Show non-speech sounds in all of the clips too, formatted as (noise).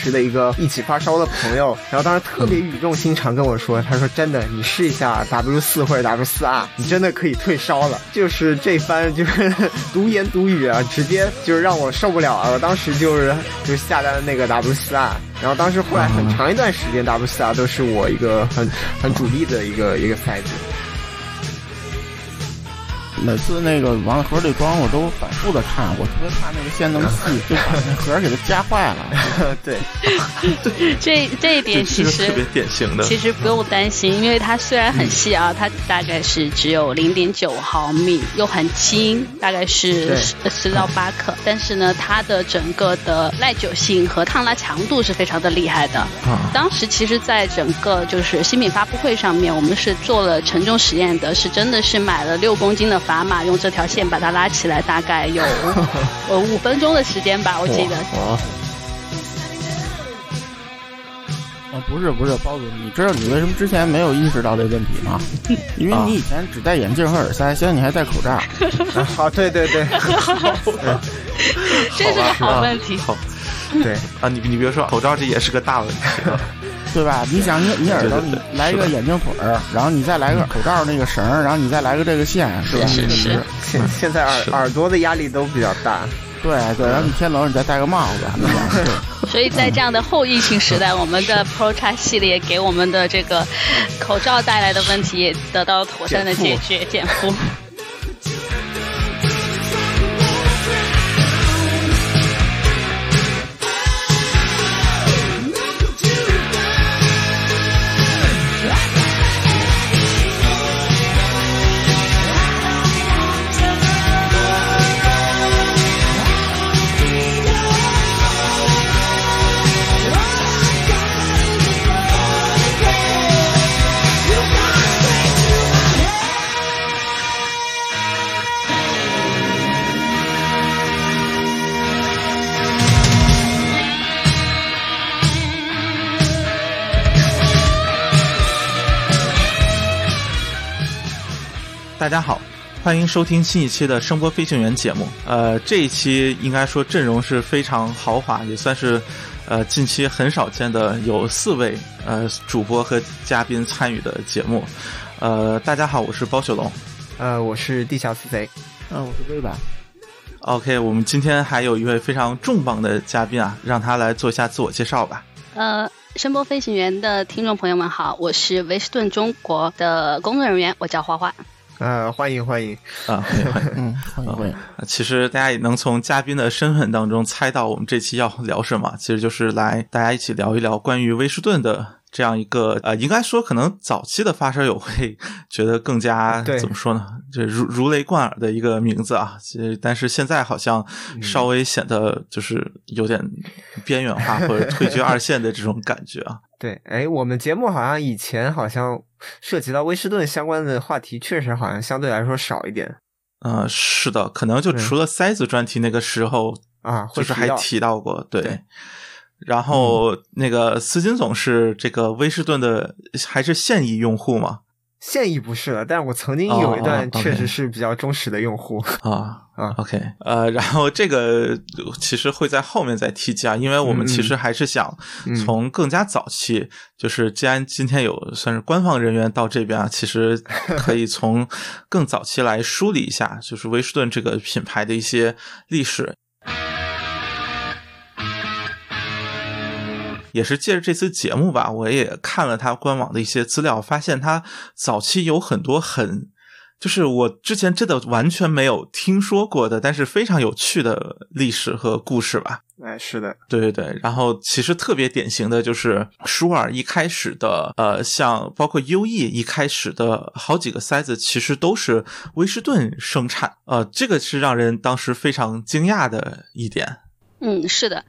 当时的一个一起发烧的朋友，然后当时特别语重心长跟我说，他说真的，你试一下 W 四或者 W 四 R，你真的可以退烧了。就是这番就是 (laughs) 独言独语啊，直接就是让我受不了啊。我当时就是就下单了那个 W 四 R，然后当时后来很长一段时间 W 四 R 都是我一个很很主力的一个一个赛制。每次那个往盒里装，我都反复的看，我特别怕那个线那么细，(laughs) 就把那盒给它夹坏了。(laughs) 对，(laughs) 这这一点其实特别典型的，其实不用担心，因为它虽然很细啊，它大概是只有零点九毫米，又很轻，大概是十十到八克，但是呢，它的整个的耐久性和抗拉强度是非常的厉害的。当时其实，在整个就是新品发布会上面，我们是做了承重实验的，是真的是买了六公斤的。砝码用这条线把它拉起来，大概有 (laughs) 呃五分钟的时间吧，我记得。哦，不是不是，包子，你知道你为什么之前没有意识到这问题吗？(laughs) 因为你以前只戴眼镜和耳塞，现在你还戴口罩。好，(laughs) 对对对，这是个好问题。好，对啊，你你别说，口罩这也是个大问题。对吧？你想，你你耳朵你来一个眼镜腿儿，然后你再来个口罩那个绳儿，然后你再来个这个线，是吧？是是。现现在耳耳朵的压力都比较大。对对，然后你天冷你再戴个帽子。(laughs) 所以在这样的后疫情时代，我们的 Pro X 系列给我们的这个口罩带来的问题也得到妥善的解决减负。大家好，欢迎收听新一期的声波飞行员节目。呃，这一期应该说阵容是非常豪华，也算是呃近期很少见的有四位呃主播和嘉宾参与的节目。呃，大家好，我是包雪龙。呃，我是地下死贼。嗯，我是魏版。OK，我们今天还有一位非常重磅的嘉宾啊，让他来做一下自我介绍吧。呃，声波飞行员的听众朋友们好，我是威士顿中国的工作人员，我叫花花。呃，欢迎欢迎啊，欢迎欢迎，嗯，欢迎欢迎。其实大家也能从嘉宾的身份当中猜到，我们这期要聊什么，其实就是来大家一起聊一聊关于威士顿的这样一个呃，应该说可能早期的发烧友会觉得更加 (laughs) 怎么说呢，就如如雷贯耳的一个名字啊。其实但是现在好像稍微显得就是有点边缘化或者退居二线的这种感觉啊。(laughs) 对，哎，我们节目好像以前好像涉及到威士顿相关的话题，确实好像相对来说少一点。嗯，是的，可能就除了塞子专题那个时候啊，就是还提到过，对。然后那个斯金总是这个威士顿的还是现役用户吗？现役不是了，但是我曾经有一段确实是比较忠实的用户啊啊。OK，呃，然后这个其实会在后面再提及啊，因为我们其实还是想从更加早期，就是既然今天有算是官方人员到这边啊，其实可以从更早期来梳理一下，就是威士顿这个品牌的一些历史。也是借着这次节目吧，我也看了他官网的一些资料，发现他早期有很多很，就是我之前真的完全没有听说过的，但是非常有趣的历史和故事吧。哎，是的，对对对。然后其实特别典型的就是舒尔一开始的，呃，像包括 U E 一开始的好几个塞子，其实都是威士顿生产，呃，这个是让人当时非常惊讶的一点。嗯，是的。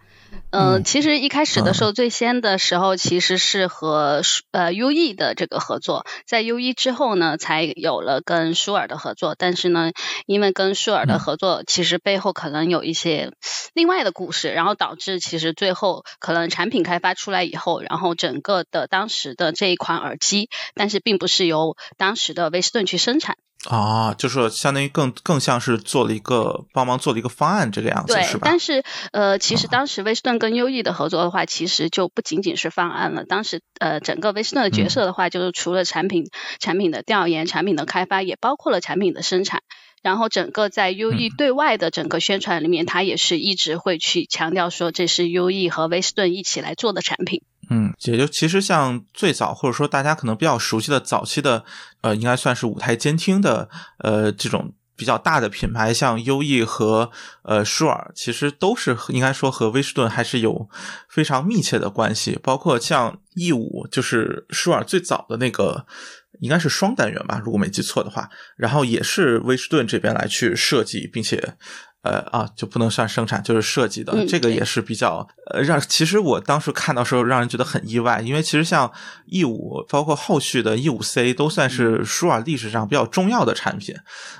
嗯，其实一开始的时候，最先的时候其实是和呃 U E 的这个合作，在 U E 之后呢，才有了跟舒尔的合作。但是呢，因为跟舒尔的合作，其实背后可能有一些另外的故事，然后导致其实最后可能产品开发出来以后，然后整个的当时的这一款耳机，但是并不是由当时的威斯顿去生产。啊，就是相当于更更像是做了一个帮忙做了一个方案这个样子，对是，吧？但是呃，其实当时威斯顿跟优异的合作的话，其实就不仅仅是方案了。当时呃，整个威斯顿的角色的话，就是除了产品、产品的调研、产品的开发，也包括了产品的生产。然后整个在优异对外的整个宣传里面，他也是一直会去强调说，这是优异和威斯顿一起来做的产品。嗯，也就其实像最早或者说大家可能比较熟悉的早期的，呃，应该算是舞台监听的，呃，这种比较大的品牌，像优异和呃舒尔，其实都是应该说和威士顿还是有非常密切的关系。包括像 E 五，就是舒尔最早的那个，应该是双单元吧，如果没记错的话，然后也是威士顿这边来去设计，并且。呃啊，就不能算生产，就是设计的，嗯这个也是比较呃让。其实我当时看到时候，让人觉得很意外，因为其实像 E 五，包括后续的 E 五 C，都算是舒尔历史上比较重要的产品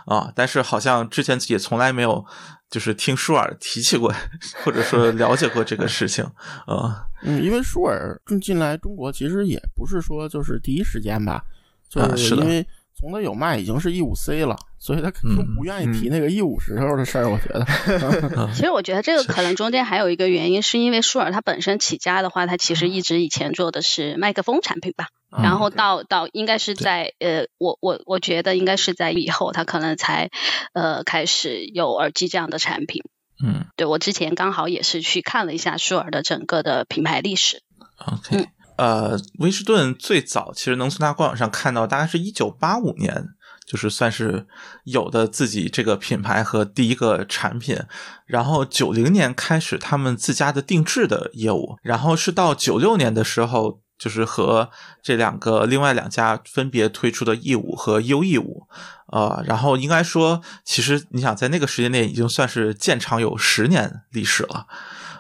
啊。但是好像之前自己也从来没有就是听舒尔提起过，(laughs) 或者说了解过这个事情啊。嗯，因为舒尔进来中国其实也不是说就是第一时间吧，就啊是的因为从它有卖已经是 E 五 C 了，所以他肯定嗯不愿意提那个 E 五时候的事儿，我觉得。(laughs) 其实我觉得这个可能中间还有一个原因，是因为舒尔它本身起家的话，它其实一直以前做的是麦克风产品吧。嗯然后到到应该是在呃，我我我觉得应该是在以后，它可能才呃开始有耳机这样的产品。嗯对我之前刚好也是去看了一下舒尔的整个的品牌历史。，OK，呃，威士顿最早其实能从它官网上看到，大概是一九八五年。就是算是有的自己这个品牌和第一个产品，然后九零年开始他们自家的定制的业务，然后是到九六年的时候，就是和这两个另外两家分别推出的 E 五和 U E 五，呃，然后应该说，其实你想在那个时间内已经算是建厂有十年历史了。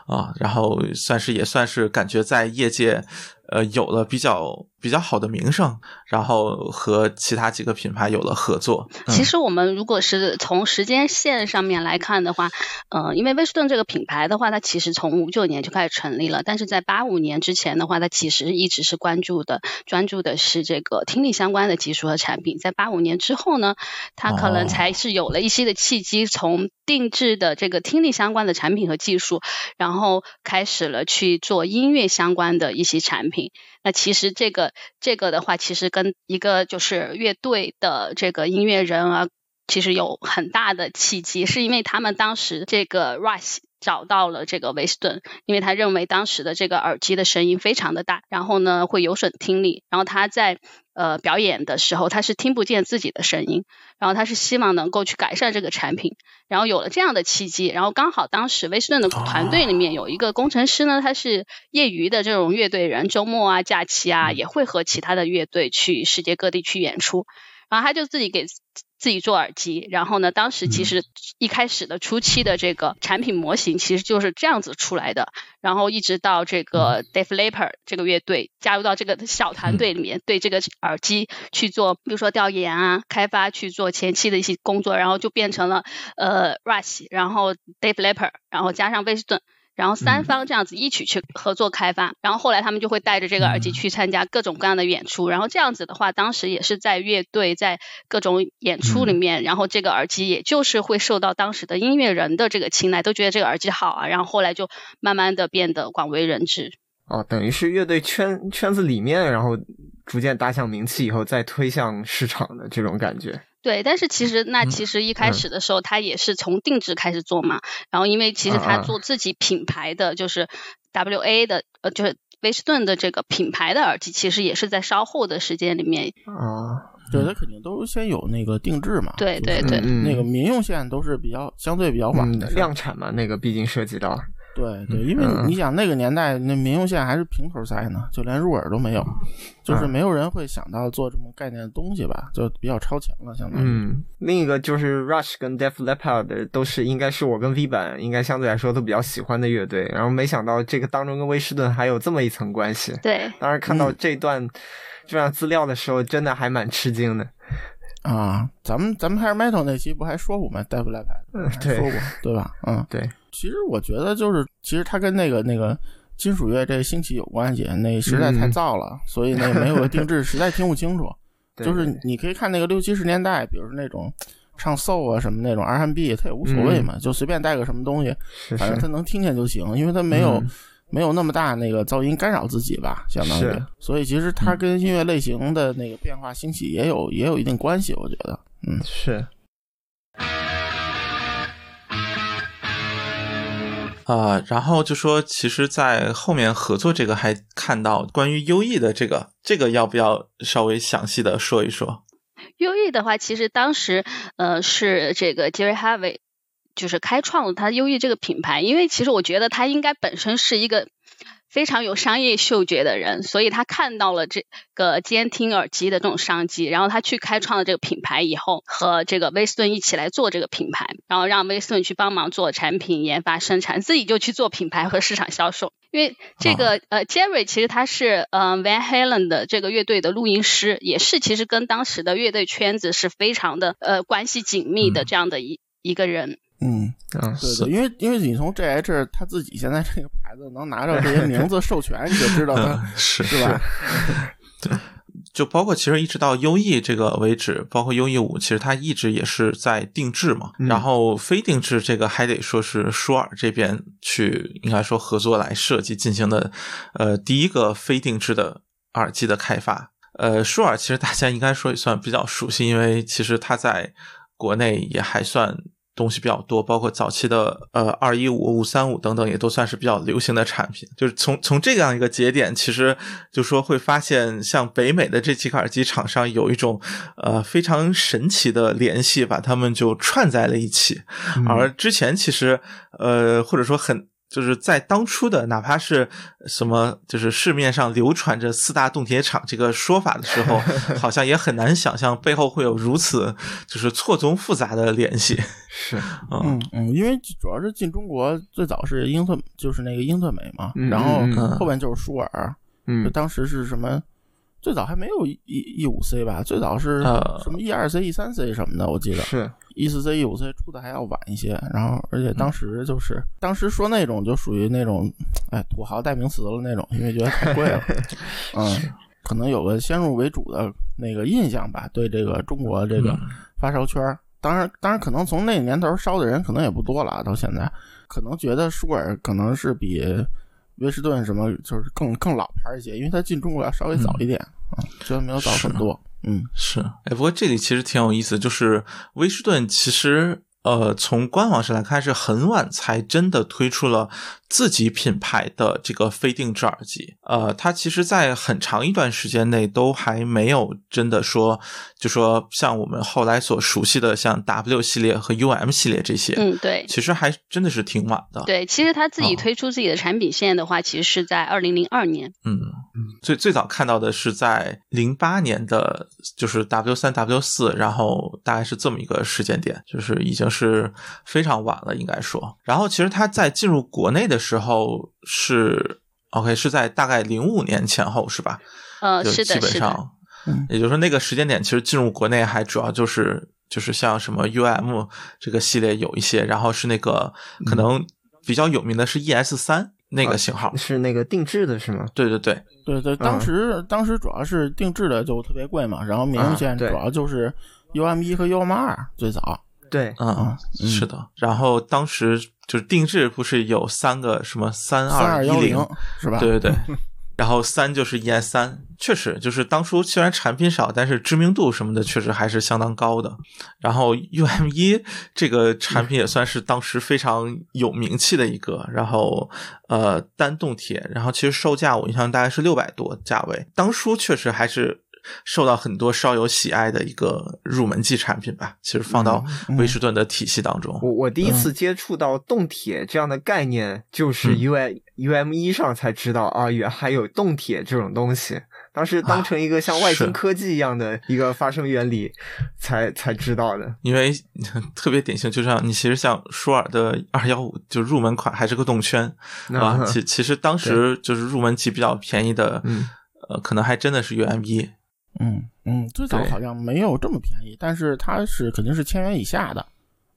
啊，然后算是也算是感觉在业界，呃，有了比较比较好的名声，然后和其他几个品牌有了合作。嗯其实我们如果是从时间线上面来看的话，呃，因为威士顿这个品牌的话，它其实从五九年就开始成立了，但是在八五年之前的话，它其实一直是关注的、专注的是这个听力相关的技术和产品。在八五年之后呢，它可能哦才是有了一些的契机，从定制的这个听力相关的产品和技术，然后开始了去做音乐相关的一些产品。那其实这个这个的话，其实跟一个就是乐队的这个音乐人啊，其实有很大的契机，是因为他们当时这个 Rush 找到了这个威斯顿，因为他认为当时的这个耳机的声音非常的大，然后呢会有损听力，然后他在呃表演的时候他是听不见自己的声音，然后他是希望能够去改善这个产品，然后有了这样的契机，然后刚好当时威斯顿的团队里面有一个工程师呢，他是业余的这种乐队人，周末啊、假期啊也会和其他的乐队去世界各地去演出，然后他就自己给自己做耳机，然后呢，当时其实一开始的初期的这个产品模型其实就是这样子出来的，然后一直到这个 Def Leppard 这个乐队加入到这个小团队里面，对这个耳机去做，比如说调研啊、开发去做前期的一些工作，然后就变成了呃 Rush，然后 Def Leppard，然后加上威斯顿。然后三方这样子一起去合作开发，然后后来他们就会带着这个耳机去参加各种各样的演出，然后这样子的话，当时也是在乐队在各种演出里面，然后这个耳机也就是会受到当时的音乐人的这个青睐，都觉得这个耳机好啊，然后后来就慢慢的变得广为人知。哦，等于是乐队圈圈子里面，然后逐渐打响名气以后，再推向市场的这种感觉。对，但是其实那嗯其实一开始的时候，他也是从定制开始做嘛。然后因为其实他做自己品牌的，就是 W A 的，呃，就是威士顿的这个品牌的耳机，其实也是在稍后的时间里面。啊，对，他肯定都先有那个定制嘛。对对对嗯那个民用线都是比较相对比较晚嗯的。量产嘛，那个毕竟涉及到，对对，因为嗯你想那个年代那民用线还是平头塞呢，就连入耳都没有，就是嗯没有人会想到做这么概念的东西吧，就比较超前了，相当于。嗯，另一个就是 Rush 跟 Def Leppard 都是应该是我跟 V 版应该相对来说都比较喜欢的乐队，然后没想到这个当中跟威士顿还有这么一层关系。对，当时看到这段这段资料的时候，真的还蛮吃惊的。啊，咱们咱们 Hair Metal 那期不还说过吗 d e v l e p 嗯对还说过对吧？嗯，对，其实我觉得就是，其实它跟那个那个金属乐这兴起有关系，那实在太嗯燥了，所以那没有个定制，(laughs) 实在听不清楚。就是你可以看那个六七十年代，比如说那种唱 soul 啊什么那种 R&B，它也无所谓嘛，就随便带个什么东西，是反正是他能听见就行，因为他没有、嗯没有那么大那个噪音干扰自己吧，相当于是。所以其实它跟音乐类型的那个变化兴起也有也有一定关系，我觉得。嗯，是，啊、然后就说，其实，在后面合作这个还看到关于优异的这个，这个要不要稍微详细的说一说？优异的话，其实当时呃是这个 Jerry Harvey 就是开创了他优异这个品牌，因为其实我觉得他应该本身是一个非常有商业嗅觉的人，所以他看到了这个监听耳机的这种商机，然后他去开创了这个品牌以后，和这个威斯顿一起来做这个品牌，然后让威斯顿去帮忙做产品研发、生产，自己就去做品牌和市场销售。因为这个、呃，Jerry 其实他是呃 Van Halen 的这个乐队的录音师，也是其实跟当时的乐队圈子是非常的呃关系紧密的这样的一、一个人。嗯，嗯，对对，因为因为你从 JH 他自己现在这个牌子能拿到这些名字授权，你就知道他嗯，是是吧？对就包括其实一直到优 E 这个为止，包括优 E 五，其实它一直也是在定制嘛。嗯然后非定制这个还得说是舒尔这边去应该说合作来设计进行的，呃，第一个非定制的耳机的开发。呃，舒尔其实大家应该说也算比较熟悉，因为其实它在国内也还算东西比较多，包括早期的呃二一五、五三五等等，也都算是比较流行的产品。就是从从这样一个节点，其实就说会发现，像北美的这几个耳机厂商有一种呃非常神奇的联系，把它们就串在了一起。而之前其实呃或者说很。就是在当初的，哪怕是什么，就是市面上流传着四大冻铁厂这个说法的时候，(laughs) 好像也很难想象背后会有如此就是错综复杂的联系。是，(laughs) 嗯嗯嗯，因为主要是进中国最早是英特，就是那个英特美嘛，嗯然后后边就是舒尔，就嗯当时是什么？最早还没有 E E 五 C 吧，最早是呃什么 E 二 C、E 三 C 什么的，我记得是，E 四 C、E 五 C 出的还要晚一些。然后，而且当时就是、当时说那种就属于那种，哎，土豪代名词了那种，因为觉得太贵了，(laughs) 嗯，可能有个先入为主的那个印象吧，对这个中国这个发烧圈儿。当然，当然，可能从那年头烧的人可能也不多了啊，到现在，可能觉得舒尔可能是比威士顿什么就是更更老牌一些，因为它进中国要稍微早一点啊，虽然没有早很多，嗯。是，哎，不过这里其实挺有意思，就是威士顿其实呃，从官网上来看是很晚才真的推出了自己品牌的这个非定制耳机。呃，它其实，在很长一段时间内都还没有真的说，就说像我们后来所熟悉的像 W 系列和 UM 系列这些，嗯，对。其实还真的是挺晚的。对，其实他自己哦推出自己的产品线的话，其实是在二零零二年。嗯，最最早看到的是在零八年的，就是 W 三 W 四，然后大概是这么一个时间点，就是已经是非常晚了，应该说。然后其实它在进入国内的时候是 OK，是在大概零五年前后，是吧？呃，就是基的，是的。本上，嗯也就是说那个时间点，其实进入国内还主要就是就是像什么 UM 这个系列有一些，然后是那个可能比较有名的是 ES 三那个型号。是那个定制的是吗？对对对，对对，当时、当时主要是定制的就特别贵嘛，然后明显啊对主要就是 UM 一和 UM 二最早，对，嗯啊，嗯是的。然后当时就是定制不是有三个什么三二一零，是吧？对对对。(laughs) 然后三就是 ES 三，确实就是当初虽然产品少，但是知名度什么的确实还是相当高的。然后 UM 一这个产品也算是当时非常有名气的一个，然后呃单动铁，然后其实售价我印象大概是六百多价位，当初确实还是受到很多烧友喜爱的一个入门级产品吧。其实放到嗯威士顿的体系当中，我我第一次接触到动铁这样的概念，就是嗯 U M U M 一上才知道啊，原还有动铁这种东西。当时当成一个像外星科技一样的一个发生原理，才才知道的。因为 (laughs) 特别典型，就像你其实像舒尔的二幺五，就入门款还是个动圈啊。嗯其其实当时就是入门级比较便宜的，嗯呃，可能还真的是 UM 一。嗯嗯，最早好像没有这么便宜，但是它是肯定是千元以下的，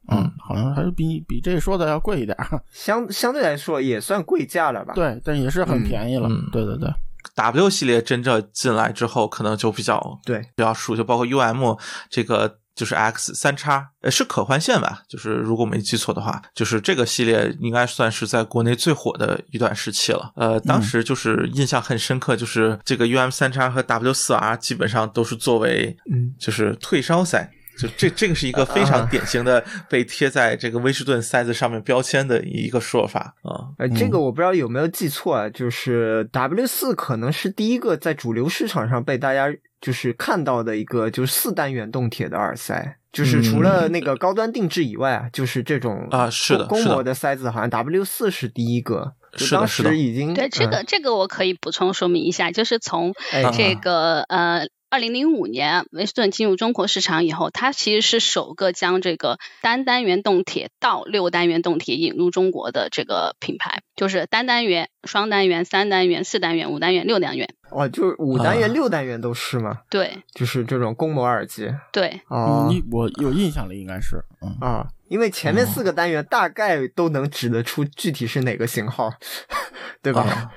嗯，好像还是比比这说的要贵一点儿，(laughs) 相相对来说也算贵价了吧？，对，但也是很便宜了，嗯对对对，W 系列真正进来之后，可能就比较对。比较熟，就包括 UM 这个就是 X 三叉，呃，是可换线吧？就是如果没记错的话，就是这个系列应该算是在国内最火的一段时期了。呃，当时就是印象很深刻，就是这个 UM 三叉和 W 四 R 基本上都是作为嗯就是退烧塞。就这这个是一个非常典型的被贴在这个威士顿塞子上面标签的一个说法啊。呃，这个我不知道有没有记错啊，就是 W 四可能是第一个在主流市场上被大家就是看到的一个就是四单元动铁的耳塞，就是除了那个高端定制以外啊，就是这种啊是的公是的。模的塞子，好像 W 四是第一个，就是当的是的。时已经对这个嗯。这个我可以补充说明一下，就是从哎。这个呃。二零零五年，威斯顿进入中国市场以后，它其实是首个将这个单单元动铁到六单元动铁引入中国的这个品牌，就是单单元、双单元、三单元、四单元、五单元、六单元。哦，就是五单元、啊。六单元都是吗？对。就是这种公模耳机对，哦嗯，你我有印象了，应该是，嗯，啊，因为前面四个单元大概都能指得出具体是哪个型号，对吧？啊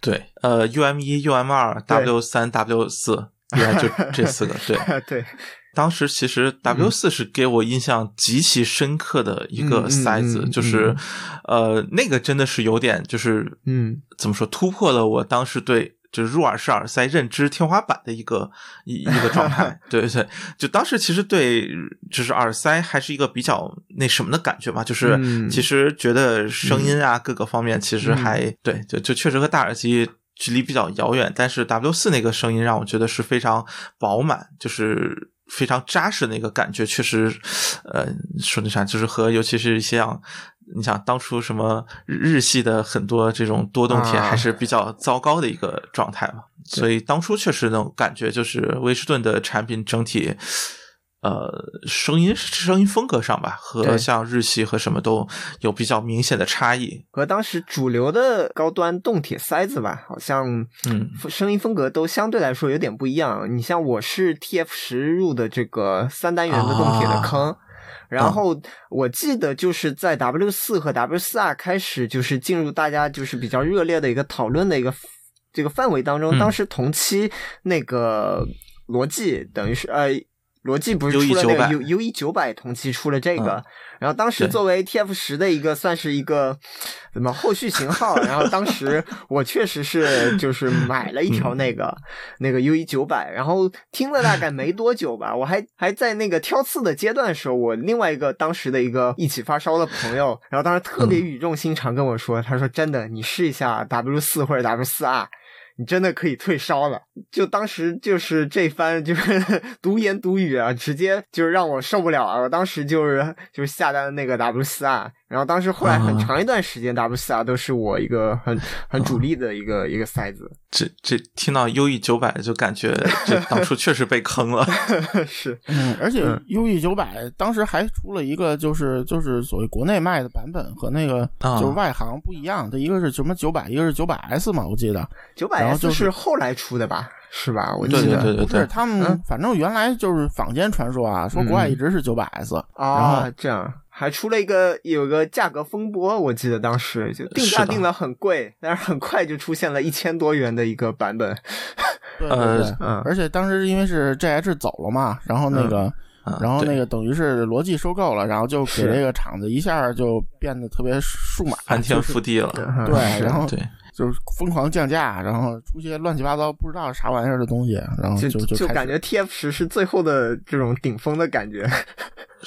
对，呃，UM 一、UM 二、W 三、W 四，应该就这四个。对，(laughs) 对，当时其实 W 四是给我印象极其深刻的一个塞子，嗯就是，呃，那个真的是有点就是，嗯，怎么说，突破了我当时对。就是入耳式耳塞认知天花板的一个一一个状态，(laughs) 对对，就当时其实对就是耳塞还是一个比较那什么的感觉嘛，就是嗯。其实觉得声音啊、各个方面其实还、对，就就确实和大耳机距离比较遥远，但是 W 四那个声音让我觉得是非常饱满，就是非常扎实的那个感觉，确实，呃，说那啥，就是和尤其是像你想当初什么日日系的很多这种多动铁啊还是比较糟糕的一个状态嘛，所以当初确实那种感觉就是威士顿的产品整体。呃，声音声音风格上吧，和像日系和什么都有比较明显的差异。和当时主流的高端动铁塞子吧，好像嗯声音风格都相对来说有点不一样。你像我是 TF 十入的这个三单元的动铁的坑。然后我记得就是在 W 四和 W 四 R 开始就是进入大家就是比较热烈的一个讨论的一个这个范围当中，嗯当时同期那个逻辑等于是呃。罗技不是 E 出了那个900 U U E 九百同期出了这个，嗯然后当时作为 TF 十的一个算是一个怎么后续型号，然后当时我确实是就是买了一条那个、那个 U 一九百，然后听了大概没多久吧，我还还在那个挑刺的阶段的时候，我另外一个当时的一个一起发烧的朋友，然后当时特别语重心长跟我说，他说真的，你试一下 W 四或者 W 四 R。你真的可以退烧了，就当时就是这番就是 (laughs) 独言独语啊，直接就是让我受不了啊！我当时就是就是下单那个 W 四 R，然后当时后来很长一段时间 W 四 R 都是我一个很很主力的一个一个塞子。这这听到 U E 九百就感觉这当初确实被坑了。(laughs) 是，嗯，而且嗯 U E 九百当时还出了一个，就是就是所谓国内卖的版本和那个啊就是外行不一样，它一个是什么九百，一个是九百 S 嘛，我记得。九百 S 就是是后来出的吧？是吧？我记对得。对对对不是他们嗯，反正原来就是坊间传说啊，说国外一直是九百 S，然啊后，这样还出了一个有个价格风波，我记得当时就定价定的很贵，但是很快就出现了一千多元的一个版本。对对呃对，嗯。而且当时因为是 GH 走了嘛，然后那个。啊然后那个等于是逻辑收购了，然后就给这个厂子一下就变得特别数码，翻天覆地了。对，然后对，就是疯狂降价，然后出些乱七八糟不知道啥玩意儿的东西，然后就就就就感觉 TF 十是最后的这种顶峰的感觉。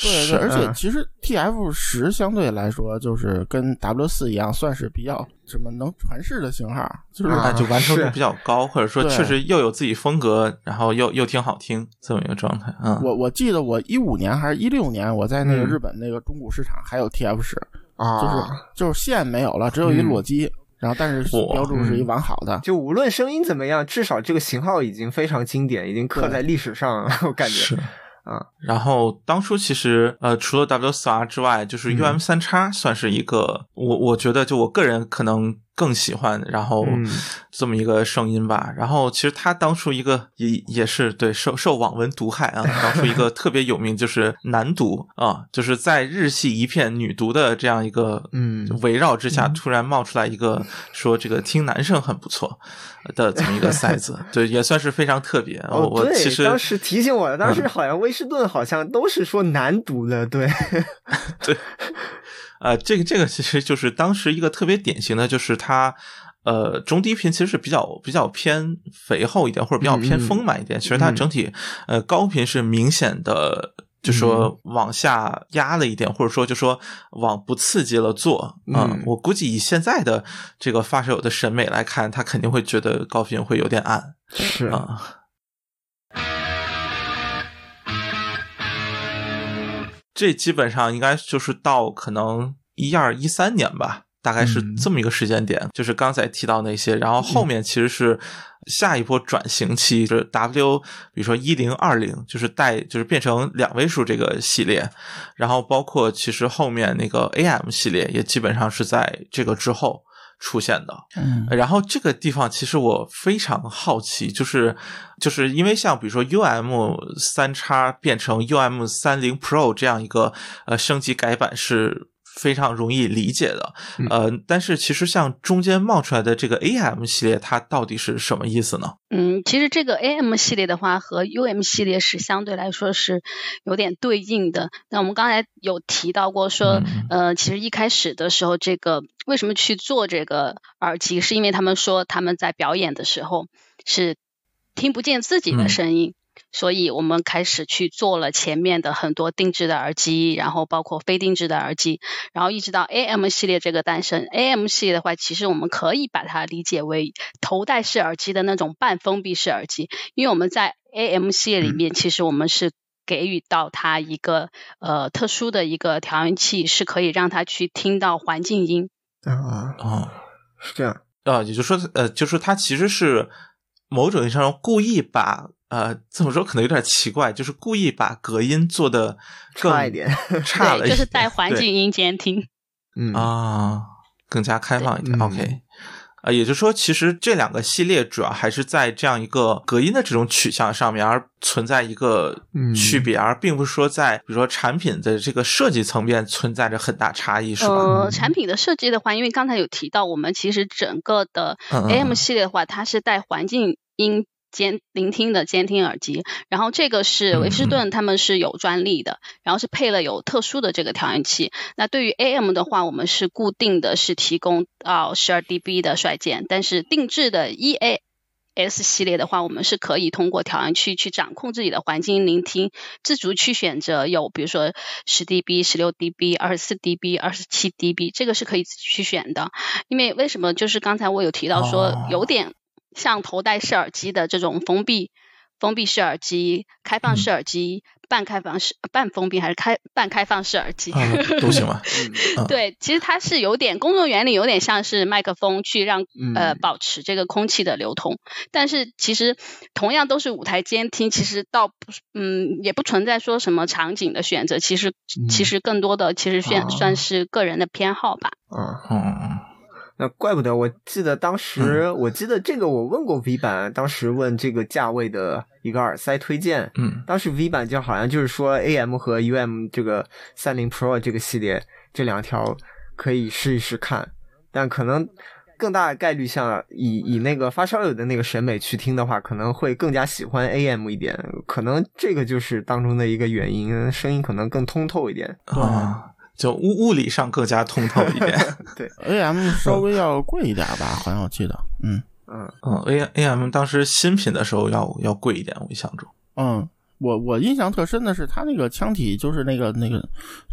对 (laughs) 对，(laughs) 而且嗯其实 TF 十相对来说就是跟 W 四一样，算是比较什么能传世的型号，就是啊就完成度比较高，或者说确实又有自己风格，然后又又挺好听这么一个状态。嗯，我我记得我一五年还是一六年，我在那个嗯日本那个中古市场还有 TF 十、啊，就是就是线没有了，只有一嗯裸机，然后但是哇标注是一完好的。就无论声音怎么样，至少这个型号已经非常经典，已经刻在历史上了。我感觉是。啊，然后当初其实呃，除了 W 四 R 之外，就是嗯 UM 三叉算是一个，我我觉得就我个人可能更喜欢，然后嗯。这么一个声音吧。然后其实他当初一个也也是对受受网文毒害啊，(laughs) 当初一个特别有名就是男毒啊，就是在日系一片女毒的这样一个嗯。围绕之下，突然冒出来一个说这个听男生很不错的这么一个塞子，(laughs) 对，也算是非常特别。哦，我，其实当时提醒我的，当时嗯。好像威士顿好像都是说男读的，对。(laughs) 对，呃，这个这个其实就是当时一个特别典型的，就是它呃中低频其实是比较比较偏肥厚一点，或者比较偏丰满一点。其实它嗯整体呃高频是明显的。就说往下压了一点，或者说就说往不刺激了做啊、嗯我估计以现在的这个发烧友的审美来看，他肯定会觉得高频会有点暗是啊。这基本上应该就是到可能一二一三年吧，大概是嗯。这么一个时间点。就是刚才提到那些，然后后面其实是下一波转型期，就是 W，比如说一零二零，就是带就是变成两位数这个系列，然后包括其实后面那个 AM 系列也基本上是在这个之后出现的。嗯然后这个地方其实我非常好奇，就是就是因为像比如说 UM 三叉变成 UM 三零 Pro 这样一个呃升级改版是非常容易理解的，呃，但是其实像中间冒出来的这个 AM 系列，它到底是什么意思呢？嗯，其实这个 AM 系列的话和 UM 系列是相对来说是有点对应的。那我们刚才有提到过说，嗯呃，其实一开始的时候，这个为什么去做这个耳机，是因为他们说他们在表演的时候是听不见自己嗯的声音。所以我们开始去做了前面的很多定制的耳机，然后包括非定制的耳机，然后一直到 AM 系列这个诞生。AM 系列的话，其实我们可以把它理解为头戴式耳机的那种半封闭式耳机，因为我们在 AM 系列里面，其实我们是给予到它一个呃特殊的一个调音器，是可以让它去听到环境音。啊，哦，是这样，啊，也就是说，呃，就是它其实是某种意义上故意把呃这么说可能有点奇怪，就是故意把隔音做的更差一点，差了一点，就是带环境音监听。(laughs) 嗯啊，更加开放一点。OK，啊，也就是说，其实这两个系列主要还是在这样一个隔音的这种取向上面，而存在一个嗯区别，而并不是说在比如说产品的这个设计层面存在着很大差异，是吧？呃，产品的设计的话，因为刚才有提到，我们其实整个的 AM 嗯系列的话，它是带环境音监聆听的监听耳机，然后这个是嗯维士顿他们是有专利的，然后是配了有特殊的这个调音器。那对于 AM 的话，我们是固定的是提供到十二 dB 的衰减，但是定制的 EA。S 系列的话，我们是可以通过调音器去掌控自己的环境聆听，自主去选择有比如说十 dB、十六 dB、二十四 dB、二十七 dB，这个是可以自己去选的。因为为什么？就是刚才我有提到哦说，有点像头戴式耳机的这种封闭封闭式耳机、开放式耳机、半开放式、半封闭还是开半开放式耳机。啊，都行吧。(laughs) 嗯对，其实它是有点工作原理，有点像是麦克风去让呃嗯保持这个空气的流通。但是其实同样都是舞台监听，其实倒不是嗯也不存在说什么场景的选择，其实、其嗯实更多的其实算、哦算是个人的偏好吧。嗯，嗯嗯那怪不得，我记得当时，我记得这个我问过 V 版，当时问这个价位的一个耳塞推荐，嗯。当时 V 版就好像就是说 AM 和 UM 这个三零 Pro 这个系列这两条可以试一试看，但可能更大的概率像以以那个发烧友的那个审美去听的话，可能会更加喜欢 AM 一点，可能这个就是当中的一个原因，声音可能更通透一点。嗯啊，就物物理上更加通透一点。(laughs) 对，(laughs) AM 稍微要贵一点吧，好像我记得，嗯嗯嗯，A A M 当时新品的时候要要贵一点，我印象中。嗯，我我印象特深的是它那个腔体，就是那个那个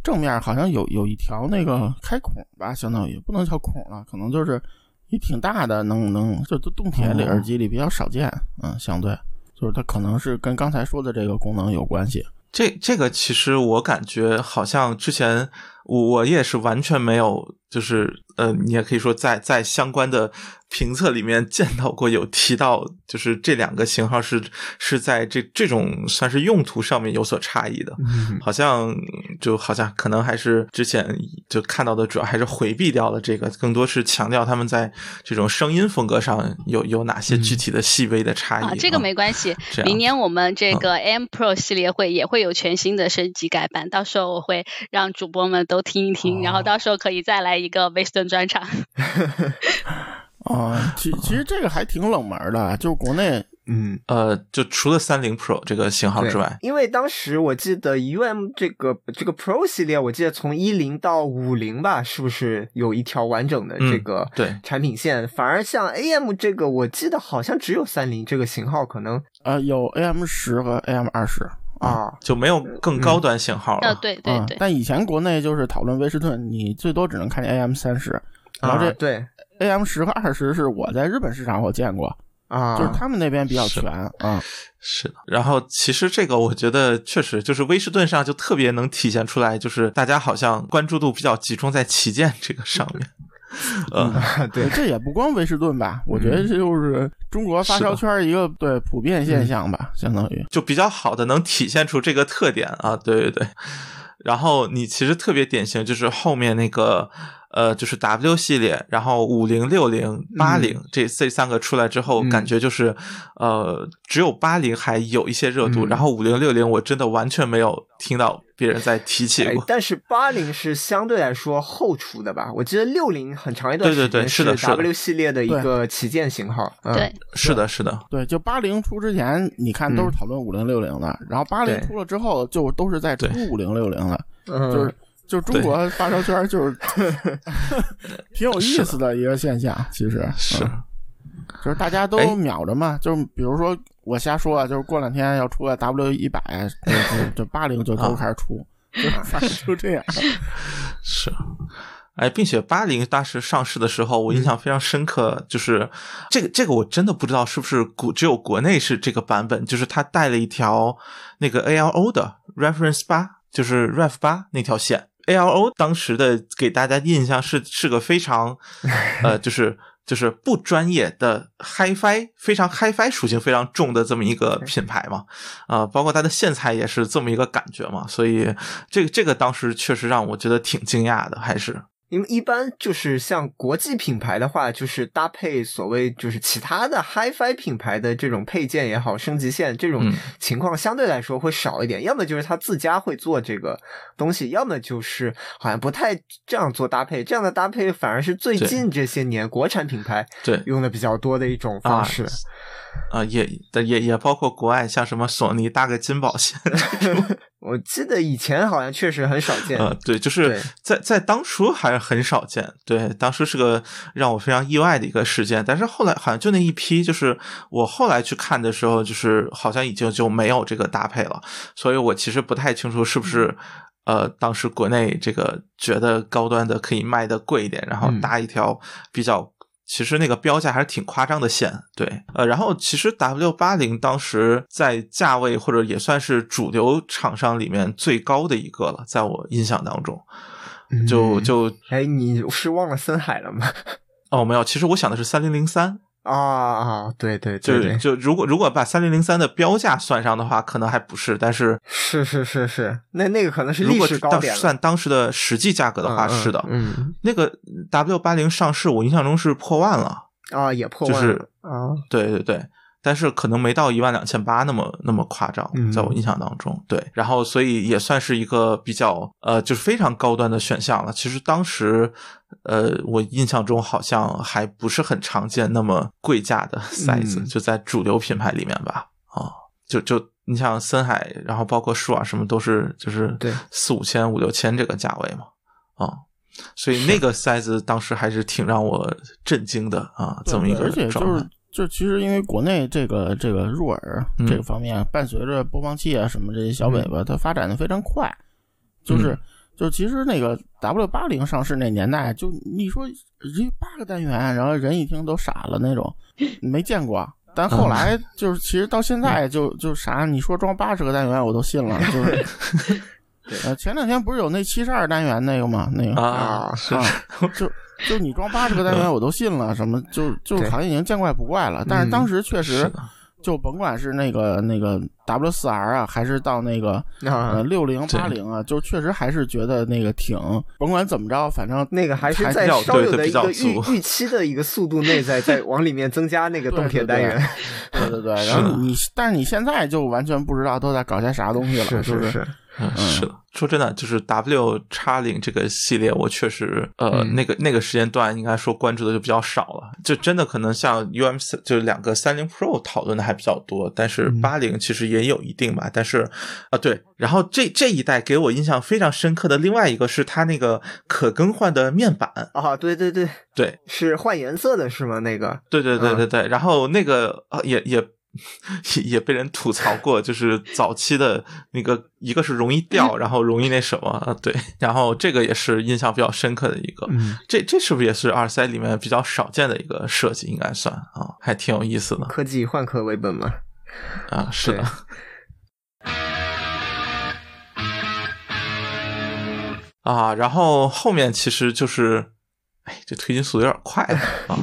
正面好像有有一条那个开孔吧，相当于不能叫孔了，可能就是也挺大的，能能就都动铁里哦耳机里比较少见，嗯，相对就是它可能是跟刚才说的这个功能有关系。这这个其实我感觉好像之前我我也是完全没有，就是呃，你也可以说在在相关的评测里面见到过有提到，就是这两个型号是是在这这种算是用途上面有所差异的，嗯好像就好像可能还是之前就看到的主要还是回避掉了这个，更多是强调他们在这种声音风格上有有哪些具体的细微的差异。啊，这个没关系明年我们这个 M Pro 系列会也会有全新的升级改版，到时候我会让主播们都听一听，然后到时候可以再来一个专场。啊，(laughs) 其其实这个还挺冷门的，就是国内嗯。呃，就除了三菱 Pro 这个型号之外，因为当时我记得 UM 这个这个 Pro 系列，我记得从一零到五零吧，是不是有一条完整的这个对产品线？反而像 AM 这个，我记得好像只有三菱这个型号，可能呃有 AM 十和 AM 二十啊，就没有更高端型号了。啊，对对但以前国内就是讨论威士顿，你最多只能看见 AM 三十，然后这啊对 AM 十和二十是我在日本市场我见过，啊，就是他们那边比较全啊。是的，然后其实这个我觉得确实就是威士顿上就特别能体现出来，就是大家好像关注度比较集中在旗舰这个上面。(laughs) 嗯，(laughs) 对这也不光威士顿吧，我觉得这就是中国发烧圈一个对普遍现象吧，相当于。就比较好的能体现出这个特点啊，对对对。然后你其实特别典型，就是后面那个呃，就是 W 系列，然后五零、六零、八零这这三个出来之后，嗯。感觉就是呃，只有八零还有一些热度，嗯。然后五零、六零我真的完全没有听到别人在提起过。哎但是八零是相对来说后出的吧？我记得六零很长一段对对对时间是的是的 W 系列的一个旗舰型号。嗯、对，是的，是的，对，就八零出之前，你看都是讨论五零六零的，然后八零出了之后，就都是在出对。五零六零的，嗯，就是就中国发烧圈就是 (laughs) 挺有意思的一个现象，其实是嗯就是大家都哎秒着嘛，就是比如说我瞎说啊，就是过两天要出个 W 一百，就八零就都开始出，就反正就这样。是。哎，并且八零当时上市的时候，我印象非常深刻，就是这个这个我真的不知道是不是国只有国内是这个版本，就是它带了一条那个 ALO 的 reference 八，就是 ref 八那条线。ALO 当时的给大家印象是是个非常 (laughs) 呃，就是就是不专业的 HiFi，非常 HiFi 属性非常重的这么一个品牌嘛，啊、包括它的线材也是这么一个感觉嘛，所以这个这个当时确实让我觉得挺惊讶的，还是因为一般就是像国际品牌的话，就是搭配所谓就是其他的 HiFi 品牌的这种配件也好，升级线这种嗯情况相对来说会少一点。要么就是他自家会做这个东西，要么就是好像不太这样做搭配。这样的搭配反而是最近这些年国产品牌对用的比较多的一种方式。啊、也也也包括国外像什么索尼搭个金宝线，(laughs) 我记得以前好像确实很少见。呃，对，就是在在当初还是很少见，对，当时是个让我非常意外的一个事件，但是后来好像就那一批，就是我后来去看的时候，就是好像已经就没有这个搭配了，所以我其实不太清楚是不是。呃，当时国内这个觉得高端的可以卖的贵一点，然后嗯搭一条比较其实那个标价还是挺夸张的线，对，呃，然后其实 W 八零当时在价位或者也算是主流厂商里面最高的一个了，在我印象当中，就嗯就哎，你是忘了森海了吗？(laughs) 哦没有，其实我想的是三零零三，啊啊，对对就对对，就如果如果把三零零三的标价算上的话，可能还不是，但是是是是是，那那个可能是历史高点了。算当时的实际价格的话，嗯是的，嗯那个 W 八零上市，我印象中是破万了。啊，也破就是万啊，对对对，但是可能没到一万两千八那么那么夸张嗯，在我印象当中，对，然后所以也算是一个比较呃，就是非常高端的选项了。其实当时呃，我印象中好像还不是很常见那么贵价的 size，、嗯就在主流品牌里面吧，啊，就就。你像森海，然后包括舒尔什么都是就是对。四五千五六千这个价位嘛，啊，所以那个 size 当时还是挺让我震惊的啊，这么一个对而且状态就是就其实因为国内这个这个入耳嗯。这个方面，伴随着播放器啊什么这些小尾巴，它发展的非常快。就是嗯。就其实那个 W 八零上市那年代，就你说一八个单元，然后人一听都傻了那种，没见过。但后来就是，其实到现在就就啥，你说装八十个单元我都信了，就是 (laughs) 呃，前两天不是有那七十二单元那个吗？那个啊，是啊，就就你装八十个单元我都信了，什么就就好像已经见怪不怪了。但是当时确实。就甭管是那个那个 W 四 R 啊，还是到那个呃六零八零啊，就确实还是觉得那个挺，甭管怎么着，反正那个还是在稍有的一个预预期的一个速度内，在在往里面增加那个动铁单元。对对对，(laughs) 然后你但是你现在就完全不知道都在搞些啥东西了，是不是。嗯，是的，说真的，就是 W 叉零这个系列，我确实，呃，那个那个时间段应该说关注的就比较少了，就真的可能像 U M 三，就是两个三零 Pro 讨论的还比较多，但是八零其实也有一定吧，但是啊，对，然后这这一代给我印象非常深刻的另外一个是它那个可更换的面板。啊，对对对。对，是换颜色的是吗？那个，对对对对对，然后那个也也。也 (laughs) 也也被人吐槽过，就是早期的那个，一个是容易掉，(laughs) 然后容易那什么啊，对，然后这个也是印象比较深刻的一个，这这是不是也是二塞里面比较少见的一个设计？应该算啊，还挺有意思的。科技换壳为本嘛，啊，是的。(laughs) 啊，然后后面其实就是。哎，这推进速度有点快了 (laughs) 啊！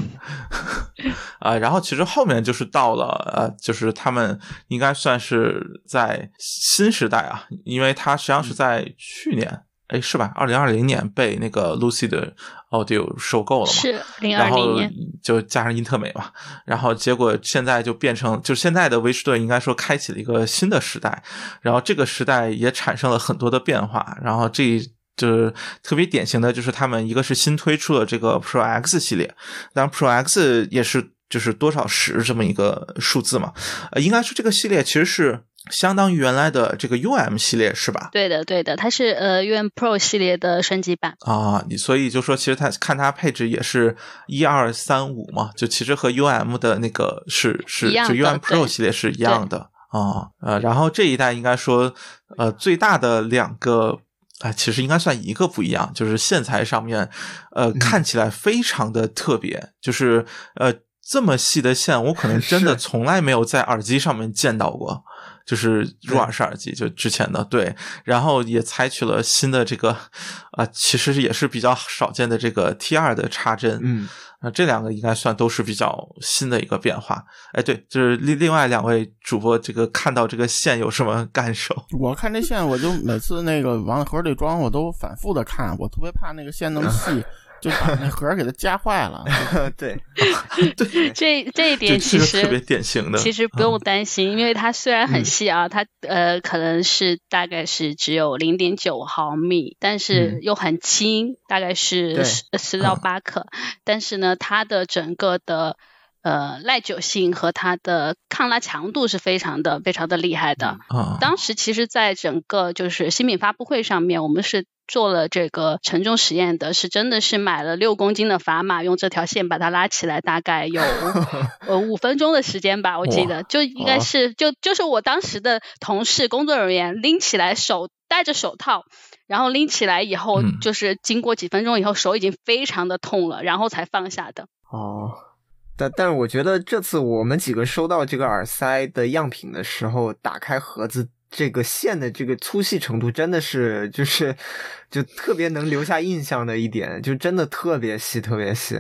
啊，然后其实后面就是到了呃，就是他们应该算是在新时代啊，因为它实际上是在去年，哎，是吧？二零二零年被那个 Lucy 的 Audio 收购了嘛？是零二零年，就加上英特美嘛，然后结果现在就变成，就现在的威士顿应该说开启了一个新的时代，然后这个时代也产生了很多的变化，然后这。就是特别典型的就是他们一个是新推出了这个 Pro X 系列，当然 Pro X 也是就是多少十这么一个数字嘛，呃，应该说这个系列其实是相当于原来的这个 UM 系列是吧？对的，对的，它是呃 UM Pro 系列的升级版啊，你所以就说其实它看它配置也是一二三五嘛，就其实和 UM 的那个是是就 UM Pro 系列是一样的啊，呃，然后这一代应该说呃最大的两个。哎，其实应该算一个不一样，就是线材上面，呃，看起来非常的特别，就是呃这么细的线，我可能真的从来没有在耳机上面见到过，就是入耳式耳机，就之前的对，然后也采取了新的这个，啊，其实也是比较少见的这个 T 二的插针，嗯。那这两个应该算都是比较新的一个变化。哎，对，就是另另外两位主播，这个看到这个线有什么感受？(laughs) 我看这线，我就每次那个往盒里装，我都反复的看，我特别怕那个线那么细。就把那盒给它夹坏了。(laughs) 对，(laughs) 对，这这一点其实特别典型的。其实不用担心，因为它虽然很细啊，它呃可能是大概是只有零点九毫米，但是又很轻，大概是十十到八克。但是呢，它的整个的呃耐久性和它的抗拉强度是非常的非常的厉害的。啊，当时其实在整个就是新品发布会上面，我们是。做了这个承重实验的是真的是买了六公斤的砝码，用这条线把它拉起来，大概有 (laughs) 呃五分钟的时间吧，我记得就应该是就就是我当时的同事工作人员拎起来手戴着手套，然后拎起来以后就是经过几分钟以后手已经非常的痛了，然后才放下的。哦，但但是我觉得这次我们几个收到这个耳塞的样品的时候，打开盒子。这个线的这个粗细程度真的是，就是就特别能留下印象的一点，就真的特别细，特别细。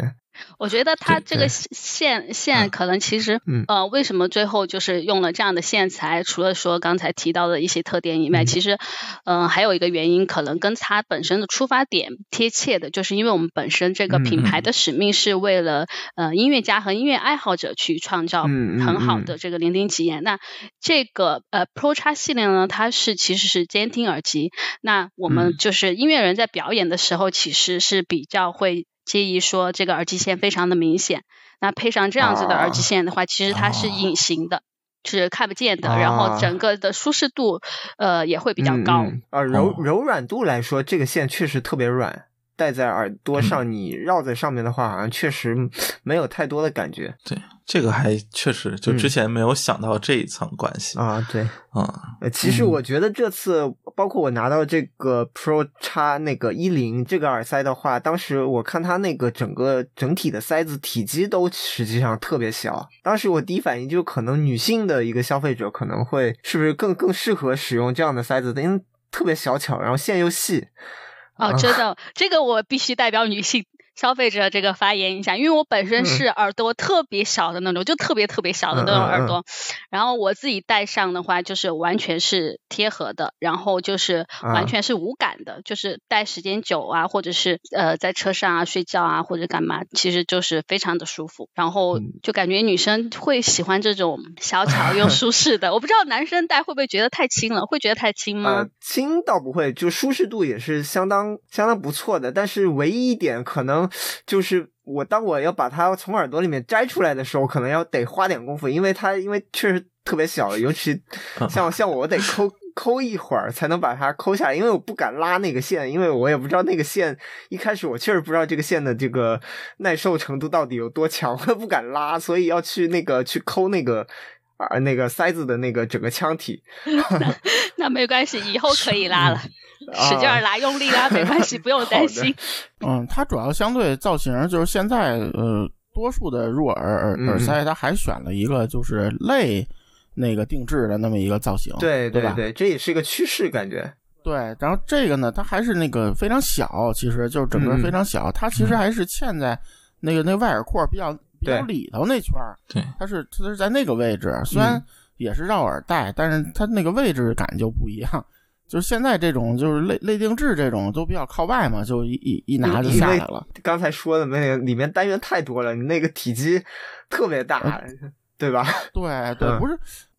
我觉得它这个线线可能其实，呃，为什么最后就是用了这样的线材？除了说刚才提到的一些特点以外，其实，嗯，还有一个原因，可能跟它本身的出发点贴切的，就是因为我们本身这个品牌的使命是为了呃音乐家和音乐爱好者去创造很好的这个聆听体验。那这个呃 Pro 叉系列呢，它是其实是监听耳机。那我们就是音乐人在表演的时候，其实是比较会。介意说这个耳机线非常的明显，那配上这样子的耳机线的话，其实它是隐形的，是看不见的，然后整个的舒适度呃也会比较高。啊，柔柔软度来说，这个线确实特别软，戴在耳朵上，你绕在上面的话，好像确实没有太多的感觉。对。这个还确实，就之前没有想到这一层关系啊，对，啊，其实我觉得这次包括我拿到这个 Pro 叉那个一零这个耳塞的话，当时我看它那个整个整体的塞子体积都实际上特别小，当时我第一反应就可能女性的一个消费者可能会是不是更更适合使用这样的塞子的，因为特别小巧，然后线又细。哦，真的，这个我必须代表女性。消费者这个发言一下，因为我本身是耳朵特别小的那种，就特别特别小的那种耳朵，然后我自己戴上的话就是完全是贴合的，然后就是完全是无感的，就是戴时间久啊，或者是呃在车上啊睡觉啊或者干嘛，其实就是非常的舒服，然后就感觉女生会喜欢这种小巧又舒适的。(laughs) 我不知道男生戴会不会觉得太轻了，会觉得太轻吗？轻倒不会，就舒适度也是相当相当不错的，但是唯一一点可能。就是我当我要把它从耳朵里面摘出来的时候，可能要得花点功夫，因为它因为确实特别小，尤其像像我得抠抠一会儿才能把它抠下来，因为我不敢拉那个线，因为我也不知道那个线一开始我确实不知道这个线的这个耐受程度到底有多强，我也不敢拉，所以要去那个去抠那个啊那个塞子的那个整个腔体。(laughs) (laughs) 那没关系，以后可以拉了。使劲拉，用力拉没关系，不用 (laughs) 担心。嗯，它主要相对造型，就是现在呃，多数的入耳耳耳塞，它还选了一个就是类那个定制的那么一个造型。对对对，这也是一个趋势感觉。对，然后这个呢，它还是那个非常小，其实就是整个非常小，它其实还是嵌在那个那外耳廓比较比较里头那圈儿。对，它是它是在那个位置，虽然也是绕耳带，但是它那个位置感就不一样。就是现在这种，就是类类定制这种都比较靠外嘛，就一一一拿就下来了。刚才说的那个里面单元太多了，你那个体积特别大。对吧？对对，不是，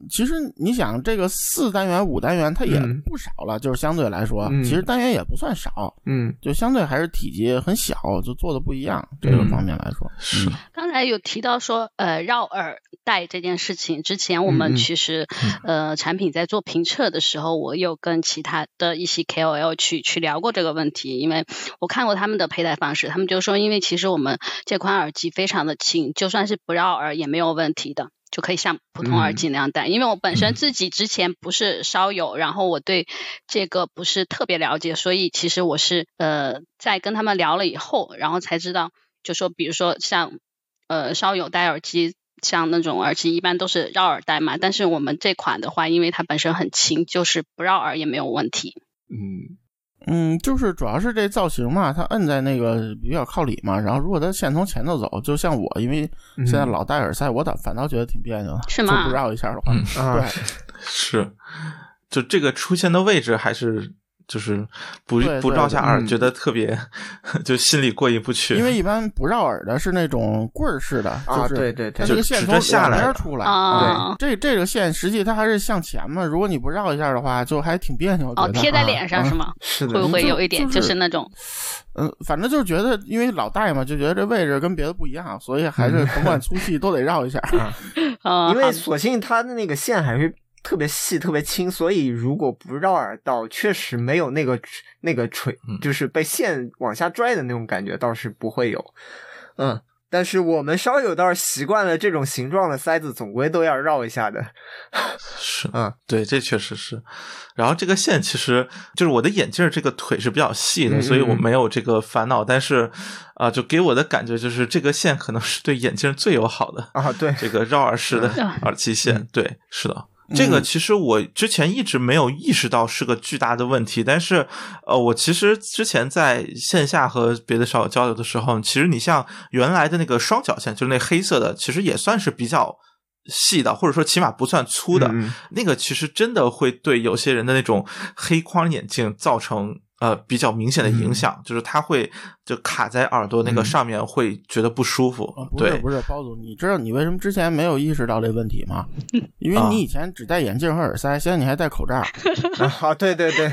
其实你想，这个四单元、五单元，它也不少了，就是相对来说，其实单元也不算少，嗯，就相对还是体积很小，就做的不一样，这个方面来说。是。刚才有提到说，呃，绕耳带这件事情，之前我们其实，呃，产品在做评测的时候，我有跟其他的一些 KOL 去去聊过这个问题，因为我看过他们的佩戴方式，他们就说，因为其实我们这款耳机非常的轻，就算是不绕耳也没有问题的。就可以像普通耳机那样戴，因为我本身自己之前不是烧友，然后我对这个不是特别了解，所以其实我是呃在跟他们聊了以后，然后才知道，就说比如说像呃烧友戴耳机，像那种耳机一般都是绕耳戴嘛，但是我们这款的话，因为它本身很轻，就是不绕耳也没有问题。嗯。嗯，就是主要是这造型嘛，它摁在那个比较靠里嘛，然后如果它线从前头走，就像我，因为现在老戴耳塞，我倒反倒觉得挺别扭的，是吗？不绕一下的话，对，(laughs) 是，就这个出现的位置还是。就是不不绕下耳，觉得特别就心里过意不去。因为一般不绕耳的是那种棍儿式的，就是对对对，这个线从下边出来。对，这这个线实际它还是向前嘛。如果你不绕一下的话，就还挺别扭。哦，贴在脸上是吗？是的，会不会有一点就是那种？嗯，反正就是觉得，因为老戴嘛，就觉得这位置跟别的不一样，所以还是甭管粗细都得绕一下。啊，(laughs) (laughs) 因为索性它的那个线还是。特别细，特别轻，所以如果不绕耳道，确实没有那个那个垂，就是被线往下拽的那种感觉，倒是不会有。嗯，但是我们稍有倒是习惯了这种形状的塞子，总归都要绕一下的。是，嗯，对，这确实是。然后这个线其实就是我的眼镜这个腿是比较细的，所以我没有这个烦恼。但是啊，就给我的感觉就是这个线可能是对眼镜最友好的啊。对，这个绕耳式的耳机线，对，是的。这个其实我之前一直没有意识到是个巨大的问题，但是，呃，我其实之前在线下和别的少友交流的时候，其实你像原来的那个双绞线，就是那黑色的，其实也算是比较细的，或者说起码不算粗的，那个其实真的会对有些人的那种黑框眼镜造成。呃，比较明显的影响就是它会就卡在耳朵那个上面，会觉得不舒服。不是不是，包总，你知道你为什么之前没有意识到这问题吗？因为你以前只戴眼镜和耳塞，现在你还戴口罩。(laughs) 啊，对对对，(laughs)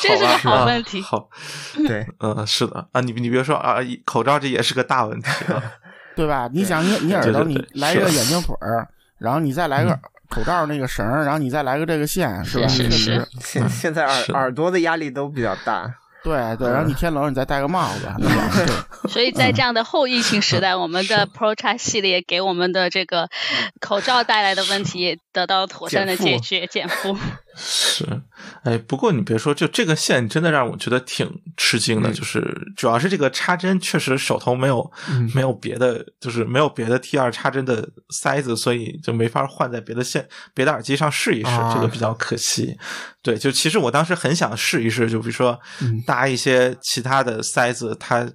这是个好问题。好，(laughs) 对，嗯，是的啊，你你别说啊，口罩这也是个大问题，对吧？你想，你你耳朵你来一个眼镜腿儿，然后你再来个。口罩那个绳，然后你再来个这个线，是吧？是是。现 (laughs) 现在耳耳朵的压力都比较大。对对，然后你天冷，你再戴个帽子。(laughs) (laughs) 所以在这样的后疫情时代，我们的 Pro X 系列给我们的这个口罩带来的问题得到了妥善的解决，减负。是。哎，不过你别说，就这个线真的让我觉得挺吃惊的，嗯就是主要是这个插针确实手头没有、嗯没有别的，就是没有别的 T 二插针的塞子，所以就没法换在别的线、别的耳机上试一试，啊这个比较可惜。对，就其实我当时很想试一试，就比如说嗯搭一些其他的塞子，它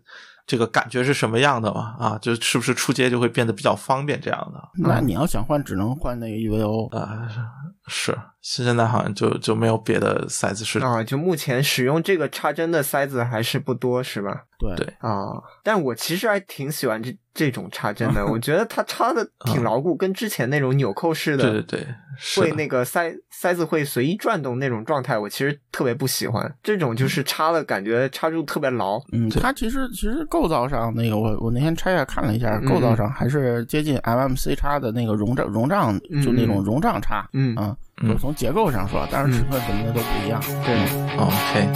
这个感觉是什么样的嘛？啊，就是不是出街就会变得比较方便这样的？那你要想换，只能换那个 EVO。啊，是现在好像就就没有别的塞子是啊，就目前使用这个插针的塞子还是不多，是吧？对对啊，但我其实还挺喜欢这这种插针的，(laughs) 我觉得它插的挺牢固，跟之前那种纽扣式的，对对对，会那个塞塞子会随意转动那种状态，我其实特别不喜欢。这种就是插了，感觉插住特别牢。嗯，它其实其实构造上那个我我那天拆下看了一下，嗯构造上还是接近 MMC 叉的那个容障容障，就那种容障叉。嗯啊，嗯。就从结构上说，但是尺寸什么的都不一样。对，OK，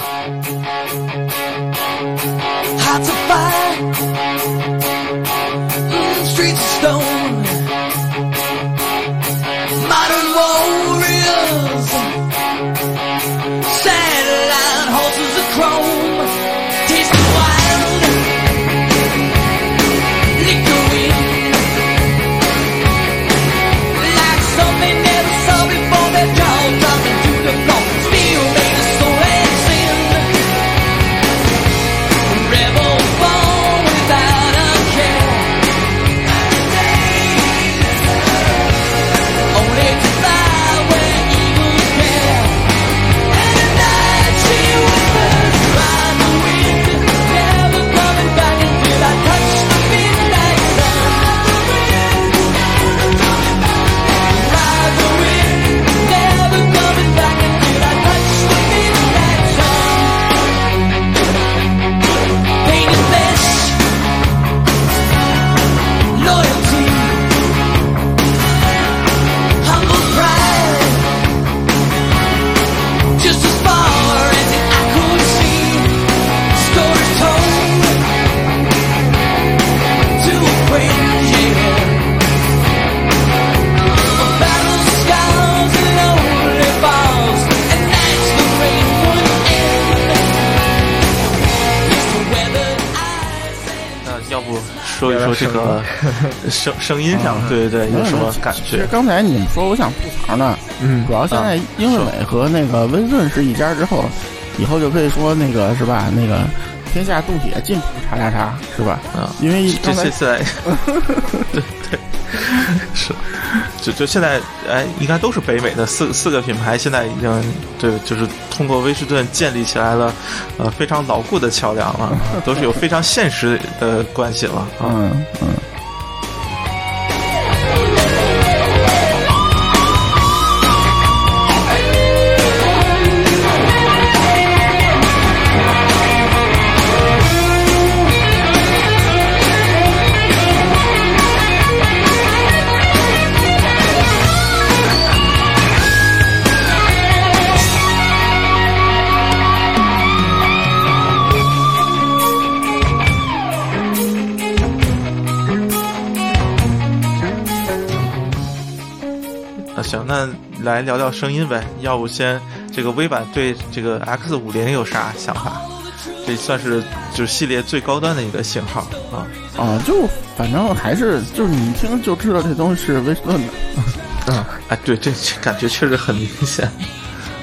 说一说这个 (laughs) 声声音上，对对对，有什么感觉？其实刚才你们说，我想吐槽呢，嗯主要现在英伟美和那个温顺是一家之后，以后就可以说那个是吧？那个天下动铁进步叉叉叉是吧？啊，因为这刚才些现在，对对，是，就就现在，哎，应该都是北美的四四个品牌，现在已经对，就是通过威士顿建立起来了，呃，非常牢固的桥梁了，(laughs) 都是有非常现实的关系了啊。嗯嗯。行，那来聊聊声音呗。要不先这个微版对这个 X 五零有啥想法？这算是就是系列最高端的一个型号啊。啊，就反正还是就是你一听就知道这东西是威斯顿的，哎，(laughs) 对，这这感觉确实很明显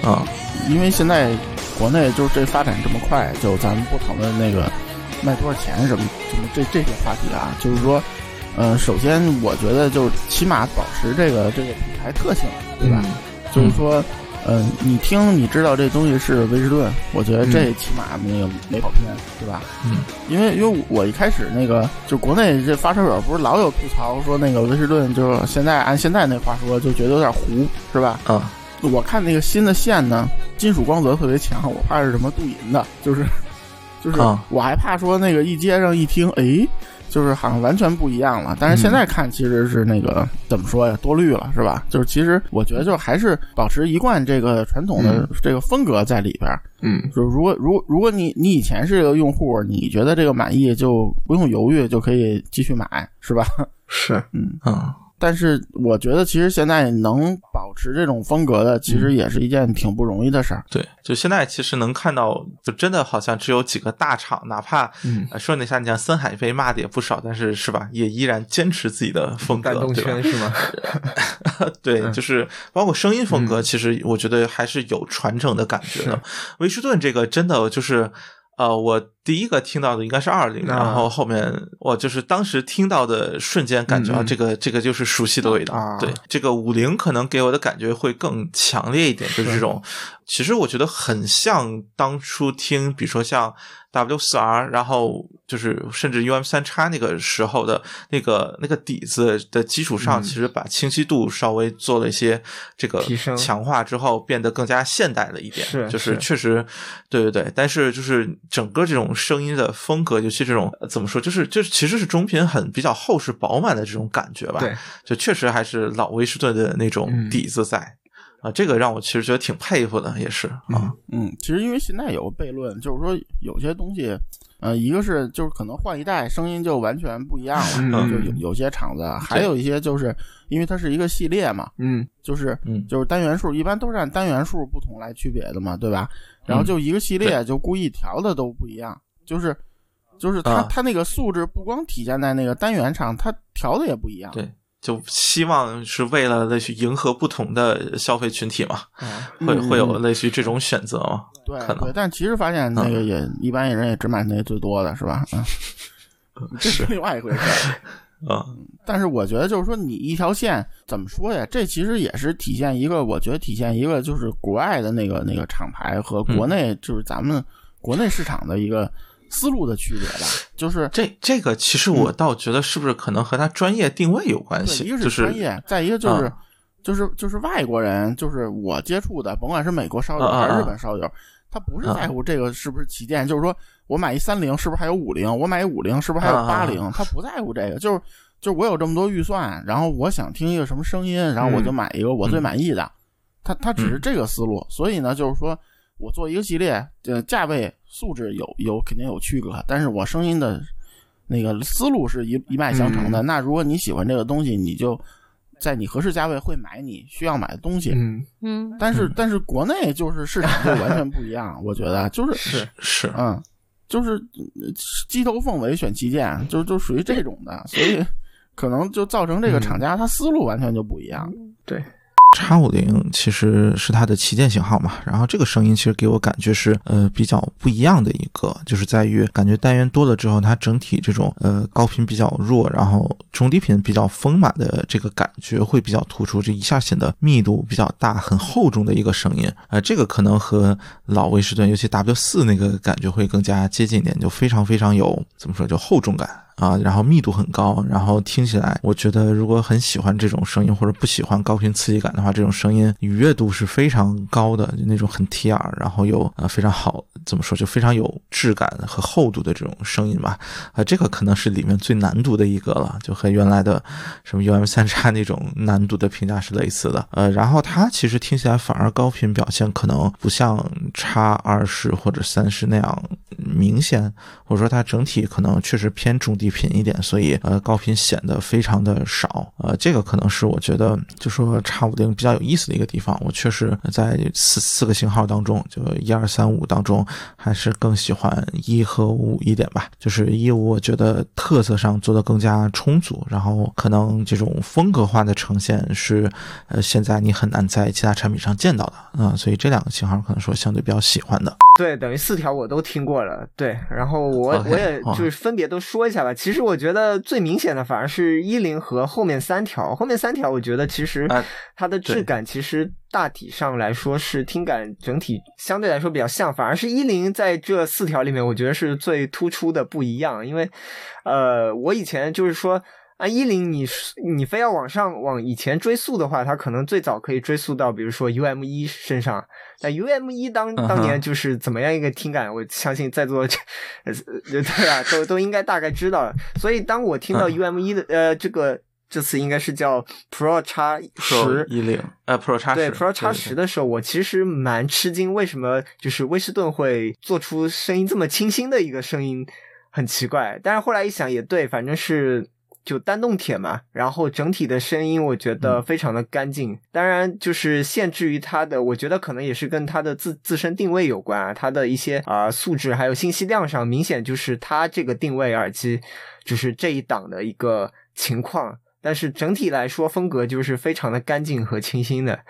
啊。因为现在国内就是这发展这么快，就咱们不讨论那个卖多少钱什么什么这这些话题啊，就是说，呃，首先我觉得就是起码保持这个这个品牌特性，对吧？就是说，嗯、你听你知道这东西是威士顿，我觉得这起码没有没跑偏，对吧？嗯，因为因为我一开始那个就国内这发烧友不是老有吐槽说那个威士顿就是现在按现在那话说就觉得有点糊，是吧？啊，我看那个新的线呢，金属光泽特别强，我怕是什么镀银的，就是就是啊我还怕说那个一接上一听，哎，就是好像完全不一样了。但是现在看其实是那个、怎么说呀，多虑了是吧？就是其实我觉得就还是保持一贯这个传统的这个风格在里边儿。嗯就是如果如果如果你你以前是个用户，你觉得这个满意就不用犹豫就可以继续买，是吧？是嗯，嗯，但是我觉得其实现在能保持这种风格的，其实也是一件挺不容易的事儿。对，就现在其实能看到，就真的好像只有几个大厂，哪怕、嗯呃说那下，你像森海被骂的也不少，但是是吧，也依然坚持自己的风格，感动对？是吗？(laughs) 对，就是包括声音风嗯格，其实我觉得还是有传承的感觉的。威士顿这个真的就是。呃，我第一个听到的应该是二零、啊然后后面我就是当时听到的瞬间感觉啊，这个这个就是熟悉的味道。啊对，这个五零可能给我的感觉会更强烈一点，就是这种，其实我觉得很像当初听，比如说像 W 四 R，然后就是甚至 UM 三叉那个时候的那个那个底子的基础上，嗯其实把清晰度稍微做了一些这个提升强化之后，变得更加现代了一点。是就是是确实，对对对，但是就是整个这种声音的风格，尤其这种呃怎么说，就是就是其实是中频很比较厚实饱满的这种感觉吧。对，就确实还是老威士顿的那种嗯底子在。啊，这个让我其实觉得挺佩服的，也是啊，嗯，其实因为现在有个悖论，就是说有些东西，呃，一个是就是可能换一代声音就完全不一样了，嗯就有有些厂子，还有一些就是因为它是一个系列嘛，嗯就是嗯就是单元数，一般都是按单元数不同来区别的嘛，对吧？然后嗯就一个系列就故意调的都不一样，就是就是它啊它那个素质不光体现在那个单元上，它调的也不一样。对，就希望是为了类似迎合不同的消费群体嘛，会会有嗯类似于这种选择嘛？对可能对，但其实发现那个也、一般人也只买那最多的是吧？(laughs) 嗯，(laughs) 这是另外一回事儿。啊，(laughs) 但是我觉得就是说，你一条线怎么说呀？这其实也是体现一个，我觉得体现一个就是国外的那个那个厂牌和国内就是咱们国内市场的一个思路的区别吧。就是这这个其实我倒觉得是不是可能和他专业定位有关对，系？一个是专业，再一个就是、啊就是就是外国人，就是我接触的，甭管是美国烧友还是日本烧友，他不是在乎这个是不是旗舰，就是说我买一三零是不是还有五零，我买一五零是不是还有八零，他不在乎这个，就是就是我有这么多预算，然后我想听一个什么声音，然后我就嗯买一个我最满意的，他他只是嗯这个思路，所以呢，就是说我做一个系列，呃，价位素质有有肯定有区隔，但是我声音的那个思路是一一脉相承的。那如果你喜欢这个东西，你就在你合适价位会买你需要买的东西。嗯。嗯，但是嗯。但是国内就是市场就完全不一样，(laughs) 我觉得就是是是。嗯，就是呃鸡头凤尾选旗舰，就就属于这种的，所以可能就造成这个厂家他思路完全就不一样。对，叉五零其实是它的旗舰型号嘛，然后这个声音其实给我感觉是呃比较不一样的一个，就是在于感觉单元多了之后，它整体这种呃高频比较弱，然后中低频比较丰满的这个感觉会比较突出，这一下显得密度比较大、很厚重的一个声音。呃，这个可能和老威士顿，尤其 W 四那个感觉会更加接近一点，就非常非常有怎么说，就厚重感。啊，然后密度很高，然后听起来，我觉得如果很喜欢这种声音或者不喜欢高频刺激感的话，这种声音愉悦度是非常高的，就那种很贴耳，然后有呃非常好，怎么说，就非常有质感和厚度的这种声音吧。啊、这个可能是里面最难读的一个了，就和原来的什么 UM 三叉那种难度的评价是类似的。呃，然后它其实听起来反而高频表现可能不像叉二十或者三十那样明显，或者说它整体可能确实偏中低频一点，所以呃高频显得非常的少。呃，这个可能是我觉得就说叉五零比较有意思的一个地方。我确实在四四个型号当中，就一二三五当中，还是更喜欢一和五一点吧。就是一五，我觉得特色上做的更加充足，然后可能这种风格化的呈现是呃现在你很难在其他产品上见到的啊、所以这两个型号可能说相对比较喜欢的。对，等于四条我都听过了。对，然后我 (laughs) 我也就是分别都说一下吧。其实我觉得最明显的反而是一零和后面三条，后面三条我觉得其实啊它的质感其实大体上来说是听感整体相对来说比较像，反而是一零在这四条里面我觉得是最突出的不一样，因为呃我以前就是说。啊，一零你是你非要往上往以前追溯的话，它可能最早可以追溯到比如说 UM 一身上。那 UM 一当当年就是怎么样一个听感，我相信在座 (laughs) 这呃对啊，都都应该大概知道了。所以当我听到嗯 UM 一的呃这个这次应该是叫 Pro 叉 Pro 十一零呃 Pro 叉对十 Pro 叉十的时候，我其实蛮吃惊，为什么就是威士顿会做出声音这么清新的一个声音，很奇怪。但是后来一想也对，反正是就单动铁嘛，然后整体的声音我觉得非常的干净。当然，就是限制于它的，我觉得可能也是跟它的自自身定位有关啊，它的一些啊、素质还有信息量上，明显就是它这个定位耳机就是这一档的一个情况。但是整体来说，风格就是非常的干净和清新的，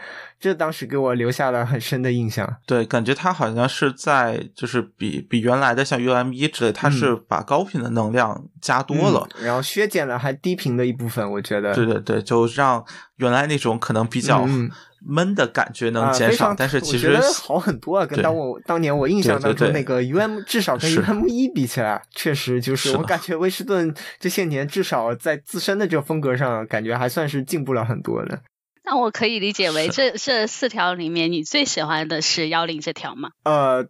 这当时给我留下了很深的印象。对，感觉它好像是在就是比比原来的像 UM 一之类，它是把高频的能量加多了。嗯然后削减了还低频的一部分，我觉得对对对，就让原来那种可能比较嗯闷的感觉能啊，减少，但是其实我觉得好很多啊，跟当我当年我印象当中那个 UM 至少跟 UM 一比起来，确实就是是我感觉威士顿这些年至少在自身的这个风格上，感觉还算是进步了很多的。那我可以理解为这这四条里面，你最喜欢的是幺零这条吗？呃，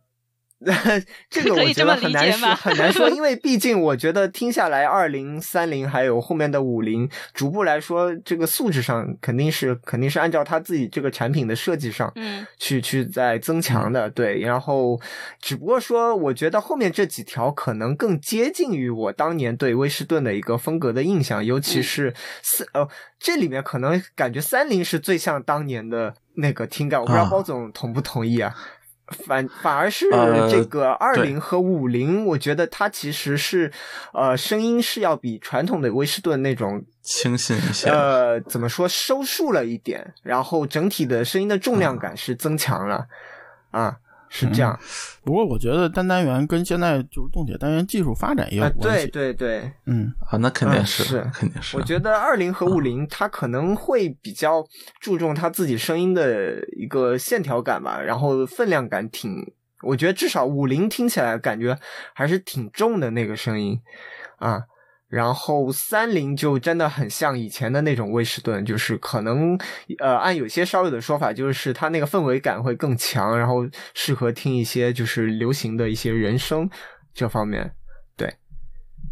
(laughs) 这个我觉得很难说，很难说，因为 (laughs) 毕竟我觉得听下来，二零、三零还有后面的五零，逐步来说，这个素质上肯定是肯定是按照他自己这个产品的设计上，嗯，去去在增强的，对。然后，只不过说，我觉得后面这几条可能更接近于我当年对威士顿的一个风格的印象，尤其是四呃，这里面可能感觉三菱是最像当年的那个听感，我不知道啊。包总同不同意啊？反 (laughs) 反而是呃这个二对零和五零，我觉得它其实是，呃，声音是要比传统的威士顿那种清新一些。呃，怎么说收束了一点，然后整体的声音的重量感是增强了，啊，是这样不过我觉得单单元跟现在就是动铁单元技术发展也有关系。对对对，嗯，啊，那肯定嗯是，是肯定是。我觉得二零和五零它可能会比较注重它自己声音的一个线条感吧，然后分量感挺，我觉得至少五零听起来感觉还是挺重的那个声音啊。然后三菱就真的很像以前的那种威士顿，就是可能呃按有些稍有的说法，就是它那个氛围感会更强，然后适合听一些就是流行的一些人声这方面，对，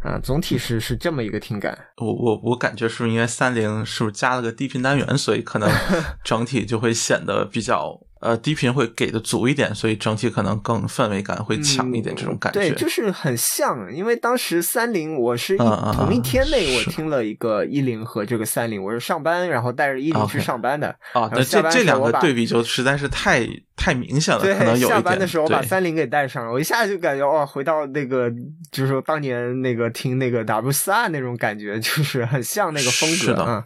啊，总体是是这么一个听感。我我我感觉是不是因为三菱是不是加了个低频单元，所以可能 (laughs) 整体就会显得比较呃低频会给的足一点，所以整体可能更氛围感会强一点，这种感觉。嗯对，就是很像，因为当时三零我是同一天内我听了一个一零和这个三零，我是上班然后带着一零去上班的。啊，然后对，下班这这两个对比就实在是太太明显了，对可能，有一点。下班的时候把三零给带上了，我一下就感觉哇，回到那个就是说当年那个听那个 W 四二那种感觉，就是很像那个风是的格啊。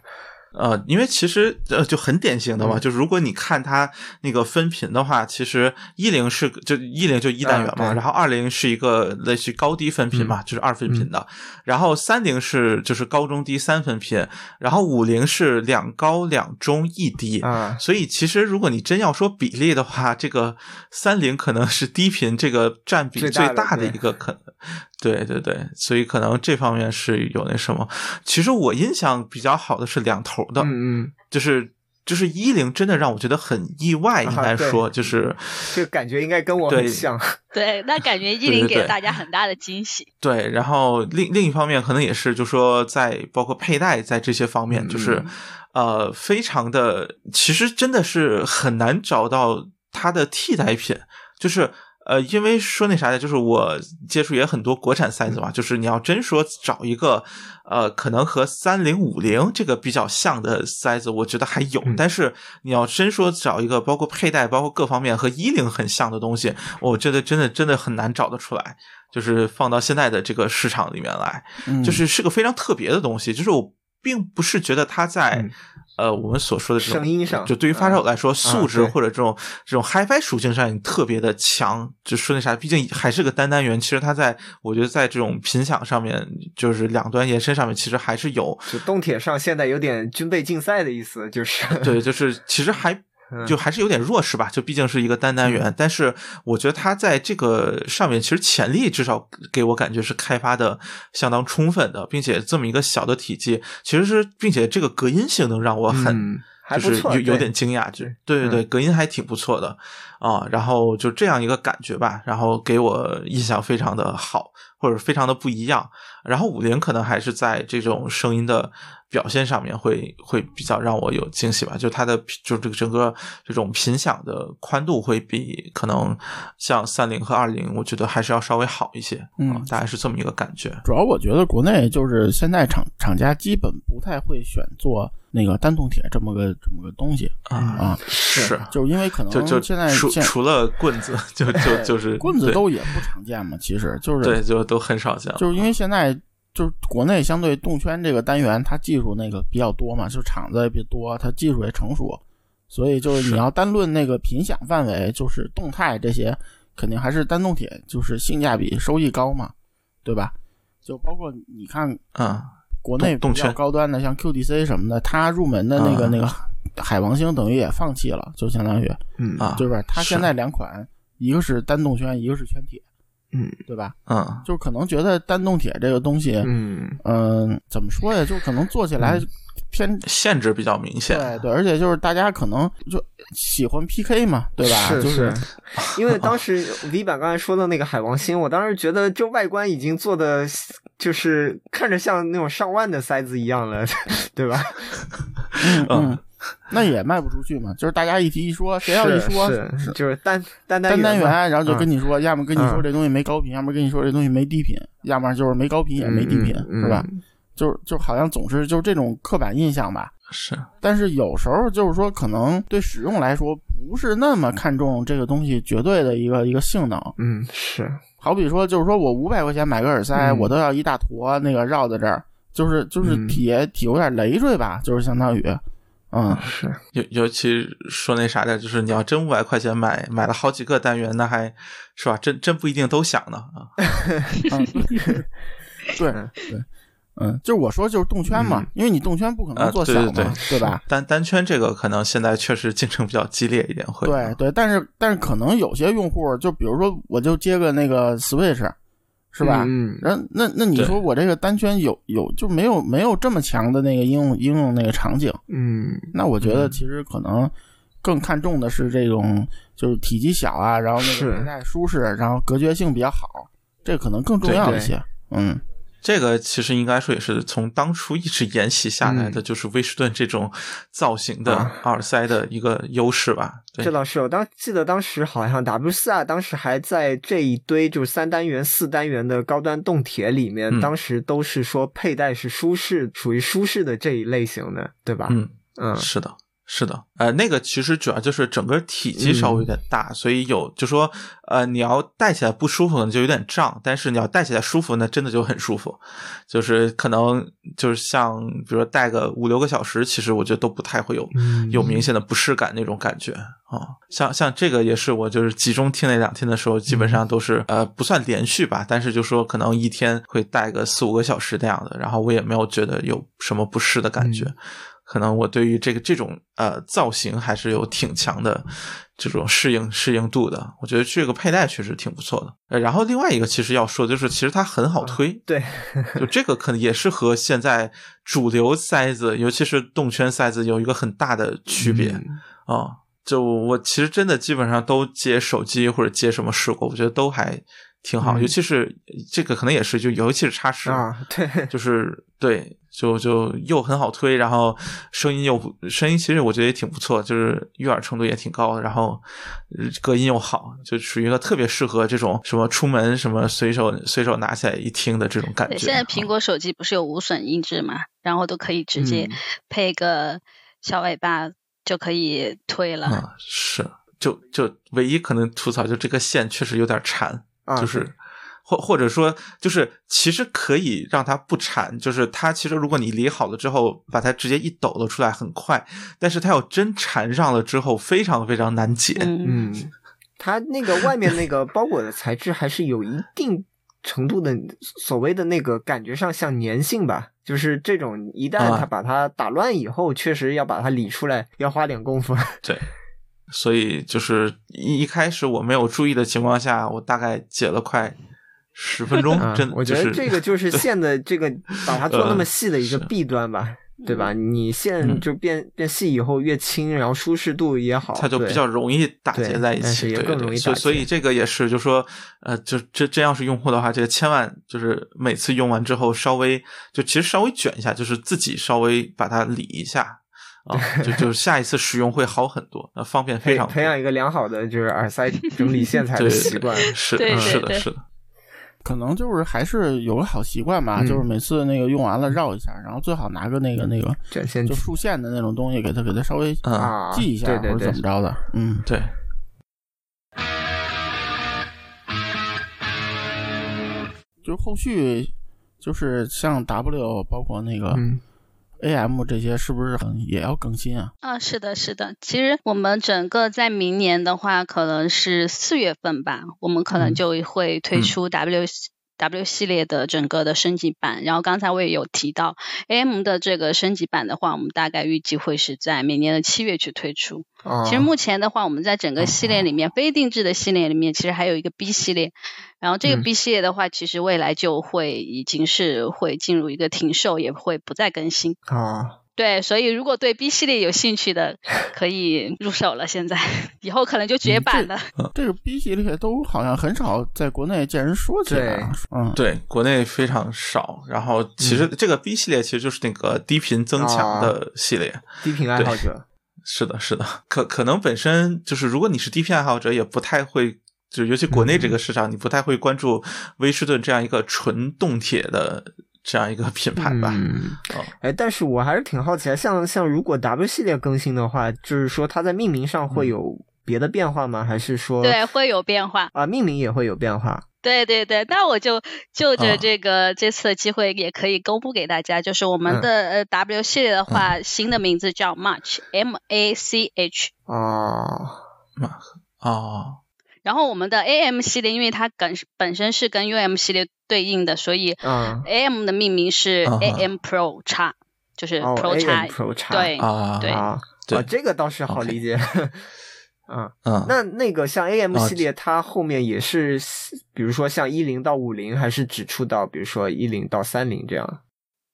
呃，因为其实呃就很典型的嘛，嗯。就是如果你看它那个分频的话，其实一零是就一零就一单元嘛，然后二零是一个类似于高低分频嘛，就是二分频的，然后三零是就是高中低三分频，然后五零是两高两中一低。啊，所以其实如果你真要说比例的话，这个三零可能是低频这个占比最大的一个可能，对对对，所以可能这方面是有那什么。其实我印象比较好的是两头的，嗯嗯，就是就是一零真的让我觉得很意外，应该对说就是这个感觉应该跟我很对像。(laughs) 对，那感觉 (laughs) 一零给大家很大的惊喜。对，然后另另一方面可能也是，就说在包括佩戴在这些方面，嗯就是呃非常的，其实真的是很难找到它的替代品，就是。呃，因为说那啥的，就是我接触也很多国产塞子嘛，就是你要真说找一个，呃，可能和三零五零这个比较像的塞子，我觉得还有，嗯但是你要真说找一个包括佩戴、包括各方面和一零很像的东西，我觉得真的真的很难找得出来。就是放到现在的这个市场里面来，嗯就是是个非常特别的东西。就是我并不是觉得它在、嗯呃我们所说的这种声音上就对于发烧友来说，素质或者这种这种 HiFi 属性上你特别的强。就说那啥，毕竟还是个单单元，其实它在我觉得在这种频响上面，就是两端延伸上面，其实还是有就动铁上现在有点军备竞赛的意思，就是对，就是其实还嗯就还是有点弱势吧，就毕竟是一个单单元，但是我觉得它在这个上面其实潜力至少给我感觉是开发的相当充分的，并且这么一个小的体积，其实是并且这个隔音性能让我很。嗯还就是有有点惊讶，就对对对，隔音还挺不错的啊。然后就这样一个感觉吧，然后给我印象非常的好。或者非常的不一样。然后五菱可能还是在这种声音的表现上面会会比较让我有惊喜吧，就它的就这个整个这种频响的宽度会比可能像三零和二零，我觉得还是要稍微好一些。嗯啊大概是这么一个感觉。主要我觉得国内就是现在厂厂家基本不太会选做那个单动铁这么个这么个东西啊，啊，是，就是因为可能就就现在除除了棍子，就就 (laughs) 就是棍子都也不常见嘛，其实就是对，就都很少见。就是因为现在就是国内相对动圈这个单元，它技术那个比较多嘛，就厂子也比较多，它技术也成熟，所以就是是你要单论那个频响范围，就是动态这些，肯定还是单动铁就是性价比收益高嘛，对吧？就包括你看啊，国内比较动动圈高端的，像 QDC 什么的，它入门的那个、嗯那个海王星等于也放弃了，就相当于嗯啊，对吧？它现在两款，一个是单动圈，一个是圈铁，嗯对吧？嗯，就可能觉得单动铁这个东西，嗯嗯，怎么说呀？就可能做起来偏、限制比较明显。对对，而且就是大家可能就喜欢 PK 嘛，对吧？是就是因为当时 V 版刚才说的那个海王星，我当时觉得这外观已经做的，就是看着像那种上万的塞子一样了，(laughs) 对吧？嗯，(laughs) 那也卖不出去嘛。就是大家一提一说，谁要一说是是就是单单单单元然后就跟嗯你说，要么跟你说嗯这东西没高频，要么跟你说这东西没低频，要么就是没高频也没低频，是吧？嗯就是就好像总是就是这种刻板印象吧。是，但是有时候就是说，可能对使用来说不是那么看重这个东西绝对的一个一个性能。嗯是好比说，就是说我五百块钱买个耳塞，嗯我都要一大坨那个绕在这儿，就是就是嗯体体有点累赘吧，就是相当于，嗯，是，尤尤其说那啥的，就是你要真五百块钱买买了好几个单元，那还是吧？真真不一定都响呢啊。(laughs) 嗯对对，嗯，就是我说就是动圈嘛，因为你动圈不可能啊做小嘛，对对对吧？单单圈这个可能现在确实竞争比较激烈一点，会对对，但是但是可能有些用户，就比如说我就接个那个 Switch，是吧？嗯，然那那你说我这个单圈有有就没有没有这么强的那个应用应用那个场景？嗯那我觉得其实可能更看重的是这种就是体积小啊，然后那个佩戴舒适，然后隔绝性比较好，这可能更重要一些。嗯，这个其实应该说也是从当初一直沿袭下来的，就是威士顿这种造型的啊。耳塞的一个优势吧。对。这倒是，我当记得当时好像 W 四啊，当时还在这一堆就是三单元、四单元的高端动铁里面，嗯。当时都是说佩戴是舒适，属于舒适的这一类型的，对吧？嗯，嗯。是的，是的，呃，那个其实主要就是整个体积稍微有点大，所以有就说，呃，你要戴起来不舒服呢，就有点胀；但是你要戴起来舒服呢，真的就很舒服。就是可能就是像比如说戴个五六个小时，其实我觉得都不太会有、嗯有明显的不适感那种感觉啊。像像这个也是我就是集中听那两天的时候，基本上都是、呃不算连续吧，但是就说可能一天会戴个四五个小时那样的，然后我也没有觉得有什么不适的感觉。可能我对于这个这种呃造型还是有挺强的这种适应适应度的。我觉得这个佩戴确实挺不错的。呃，然后另外一个其实要说的就是，其实它很好推，对，(laughs) 就这个可能也是和现在主流塞子，尤其是动圈塞子有一个很大的区别啊、嗯就我其实真的基本上都接手机或者接什么试过，我觉得都还挺好，嗯。尤其是这个可能也是就尤其是叉十啊，对，就是对，就就又很好推，然后声音又声音其实我觉得也挺不错，就是悦耳程度也挺高的，然后呃隔音又好，就属于一个特别适合这种什么出门什么随手随手拿起来一听的这种感觉。现在苹果手机不是有无损音质嘛，然后都可以直接嗯配个小尾巴就可以推了。嗯，是，就就唯一可能吐槽就这个线确实有点缠，啊就是对或或者说就是其实可以让它不缠，就是它其实如果你理好了之后，把它直接一抖了出来很快，但是它要真缠上了之后，非常非常难解。嗯，嗯，它那个外面那个包裹的材质还是有一定程度的所谓的那个感觉上像粘性吧，就是这种一旦啊它把它打乱以后，确实要把它理出来，要花点功夫。(laughs) 对，所以就是一一开始我没有注意的情况下，我大概解了快十分钟，啊真，我觉得这个就是线的这个 (laughs) 把它做那么细的一个弊端吧。对吧？你线嗯就变变细以后越轻，然后舒适度也好，它就比较容易打结在一起，也对对对，更容易打所以所以这个也是，就说呃，就这真要是用户的话，这个千万就是每次用完之后稍微就其实稍微卷一下，就是自己稍微把它理一下啊，就就 (laughs) 下一次使用会好很多，呃，方便非常多培培养一个良好的就是耳塞整理线材的习惯。是是的，是的，可能就是还是有个好习惯吧，嗯。就是每次那个用完了绕一下，然后最好拿个那个那个就竖线的那种东西，给它给它稍微嗯，啊，记一下，或者怎么，着的。嗯，对，就后续就是像 W 包括那个嗯 AM 这些，是不是很也要更新啊？啊，是的，是的。其实我们整个在明年的话，可能是四月份吧，我们可能嗯就会推出 W、W 系列的整个的升级版。然后刚才我也有提到，AM 的这个升级版的话，我们大概预计会是在明年的七月去推出。啊，其实目前的话，我们在整个系列里面，非定制的系列里面，其实还有一个 B 系列。然后这个嗯 B 系列的话，其实未来就会已经是会进入一个停售，也会不再更新。啊，对，所以如果对 B 系列有兴趣的，可以入手了。现在 (laughs) 以后可能就嗯绝版了。(laughs) 这个 B 系列都好像很少在国内见人说起来啊。嗯，对，国内非常少。然后其实这个 B 系列其实就是那个低频增强的系列。低频爱好者，是的，是的，可可能本身就是，如果你是低频爱好者，也不太会，就尤其国内这个市场，你不太会关注威士顿这样一个纯动铁的这样一个品牌吧？嗯哦，哎，但是我还是挺好奇的，像像如果 W 系列更新的话，就是说它在命名上会有别的变化吗？还是说对，会有变化。啊，命名也会有变化？对对对，那我就就着啊这个、这次的机会，也可以公布给大家，就是我们嗯的、呃 W 系列的话，新的名字叫 March，M A C H。哦，哦，然后我们的 AM 系列，因为它本本身是跟 UM 系列对应的，所以嗯，AM 的命名是啊。哈 AM Pro 叉，就是哦 Pro 叉、AM Pro 叉对、啊，对。啊，对啊，这个倒是好理解。嗯，嗯，那那个像 AM 啊系列，它后面也是，比如说像一零到五零，还是只出到比如说一零到三零这样？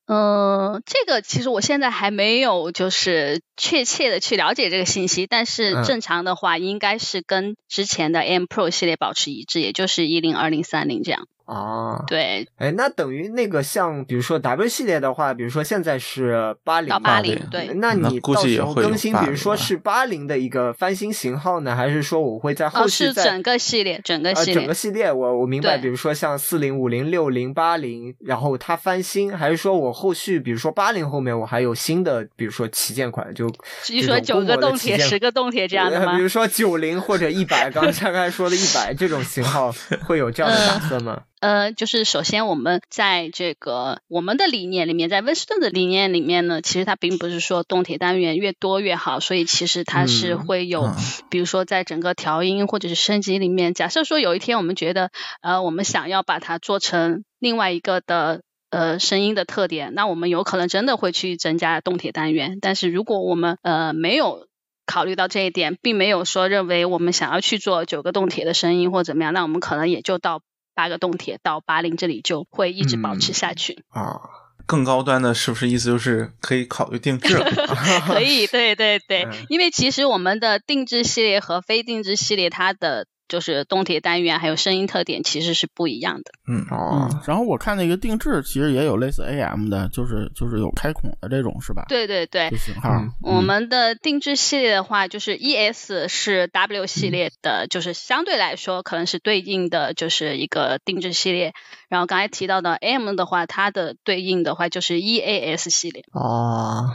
嗯，这个其实我现在还没有就是确切的去了解这个信息，但是嗯正常的话应该是跟之前的 M Pro 系列保持一致，也就是一零、二零、三零这样。啊，对，哎，那等于那个像比如说 W 系列的话，比如说现在是八零到嘛，8080对那你到时计也会有候更新，比如说是八零的一个翻新型号呢，还是说我会在哦，后续再、是整个系列，整个呃系列。整个系列？我我明白，比如说像四零、五零、六零、八零，然后它翻新，还是说我后续比如说八零后面我还有新的，比如说旗舰款，就你说九个动铁、十个动铁这样的吗呃比？如说九零或者一百，刚才刚才说的一百 (laughs) 这种型号，会有这样的打算吗？呃，就是首先我们在这个我们的理念里面，在温斯顿的理念里面呢，其实它并不是说动铁单元越多越好，所以其实它是嗯会有，嗯比如说在整个调音或者是升级里面，假设说有一天我们觉得，呃，我们想要把它做成另外一个的。呃，声音的特点，那我们有可能真的会去增加动铁单元。但是如果我们呃没有考虑到这一点，并没有说认为我们想要去做九个动铁的声音或怎么样，那我们可能也就到八个动铁到八零这里就会一直保持下去。啊，更高端的是不是意思就是可以考虑定制了？(laughs) 可以，对对对，(laughs) 嗯因为其实我们的定制系列和非定制系列，它的就是动铁单元还有声音特点其实是不一样的。嗯，哦嗯，然后我看那个定制其实也有类似 AM 的，就是就是有开孔的这种是吧？对对对这，型号。嗯我们的定制系列的话，就是 ES 是 W 系列的，就是相对来说可能是对应的就是一个定制系列。然后刚才提到的 M 的话，它的对应的话就是 EAS 系列。哦，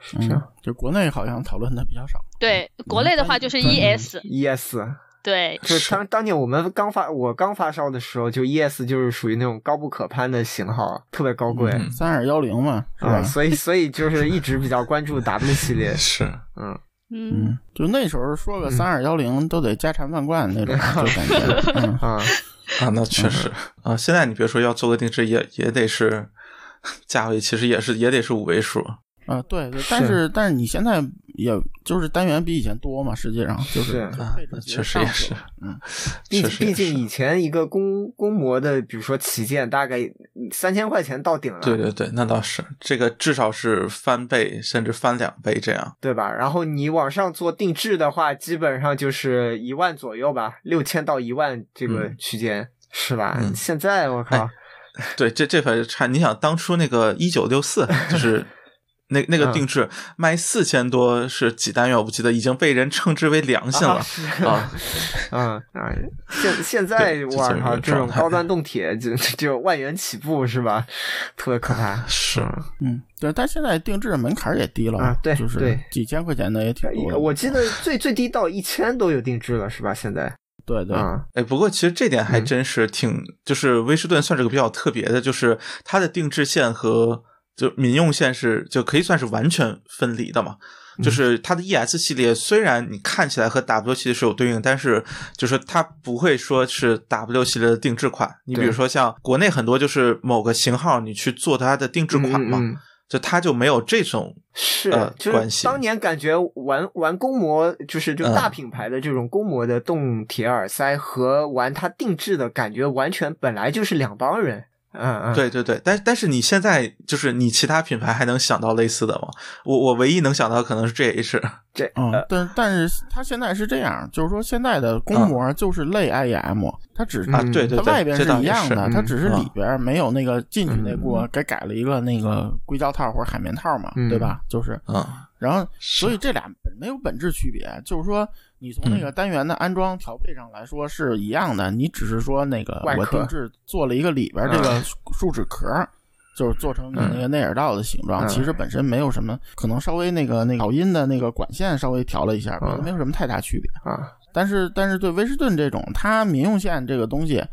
是就国内好像讨论的比较少。对，国内的话就是 ES，ES，对，就是当当年我们刚发我刚发烧的时候，就 ES 就是属于那种高不可攀的型号，特别高贵。嗯三二幺零嘛，是吧？啊，所以所以就是一直比较关注 W 系列，(laughs) 是，嗯，嗯，嗯，就那时候说个三二幺零都得家产万贯那种，(laughs) 就感觉，嗯，啊，啊，那确实啊，现在你别说要做个定制，也也得是价位，其实也是也得是五位数。啊，对对，但是但是你现在也就是单元比以前多嘛，实际上就是是就配置其确实也是嗯，毕确实毕竟以前一个公公模的，比如说旗舰，大概三千块钱到顶了，对对对，那倒是，这个至少是翻倍甚至翻两倍这样。对吧？然后你往上做定制的话，基本上就是一万左右吧，六千到一万这个嗯区间，是吧？嗯现在我靠，对，这这反差，你想当初那个一九六四就是。那那个嗯定制卖四千多是几单元，我不记得，已经被人称之为良心了啊！嗯啊，(laughs) 现现在对我这靠，这种高端动铁就就万元起步是吧？特别可怕。是，嗯，对，但现在定制门槛也低了啊对就是对几千块钱的也挺多。我记得最最低到一千都有定制了是吧？现在对对，啊，哎，不过其实这点还嗯真是挺，就是威士顿算是个比较特别的，就是它的定制线和就民用线是就可以算是完全分离的嘛。就是它的 ES 系列，虽然你看起来和 W 系列是有对应，但是就是它不会说是 W 系列的定制款。你比如说像国内很多就是某个型号，你去做它的定制款嘛，嗯嗯嗯就它就没有这种是，呃就是关系当年感觉玩玩公模，就是就嗯大品牌的这种公模的动铁耳塞和玩它定制的感觉，完全本来就是两帮人。嗯嗯，对对对，但但是你现在就是你其他品牌还能想到类似的吗？我我唯一能想到可能是 GH，这嗯呃，但但是它现在是这样，就是说现在的公模就是类 IEM，它只嗯啊，对对对，它外边是一样的，是它只是嗯里边没有那个进去那嗯过给改了一个那个硅胶套或者海绵套嘛，嗯对吧？就是，嗯，然后所以这俩没有本质区别，就是说你从那嗯。个单元的安装调配上来说是一样的，你只是说那个我定制做了一个里边这个树脂壳。就是做成你那个内耳道的形状，嗯。其实本身没有什么，可能稍微那个那个导音的那个管线稍微调了一下，没有什么太大区别。啊，但是但是对威士顿这种，它民用线这个东西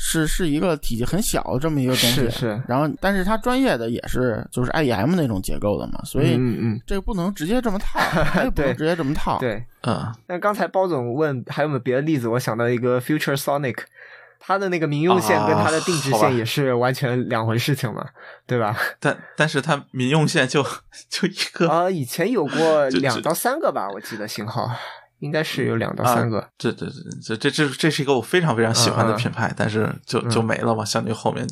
是是一个体积很小的这么一个东西，是是然后但是它专业的也是就是 IEM 那种结构的嘛，所以嗯嗯这个不能直接这么套，它也不能对直接这么套。嗯，对。嗯，那刚才包总问还有没有别的例子，我想到一个 Future Sonic，它的那个民用线跟它的定制线也是完全两回事情嘛，对吧？(laughs) 但但是它民用线就就一个，啊，以前有过两到三个吧，我记得型号应该是有两到啊三个。这这这这这这是一个我非常非常喜欢的品牌，但是就嗯就没了嘛，相对后面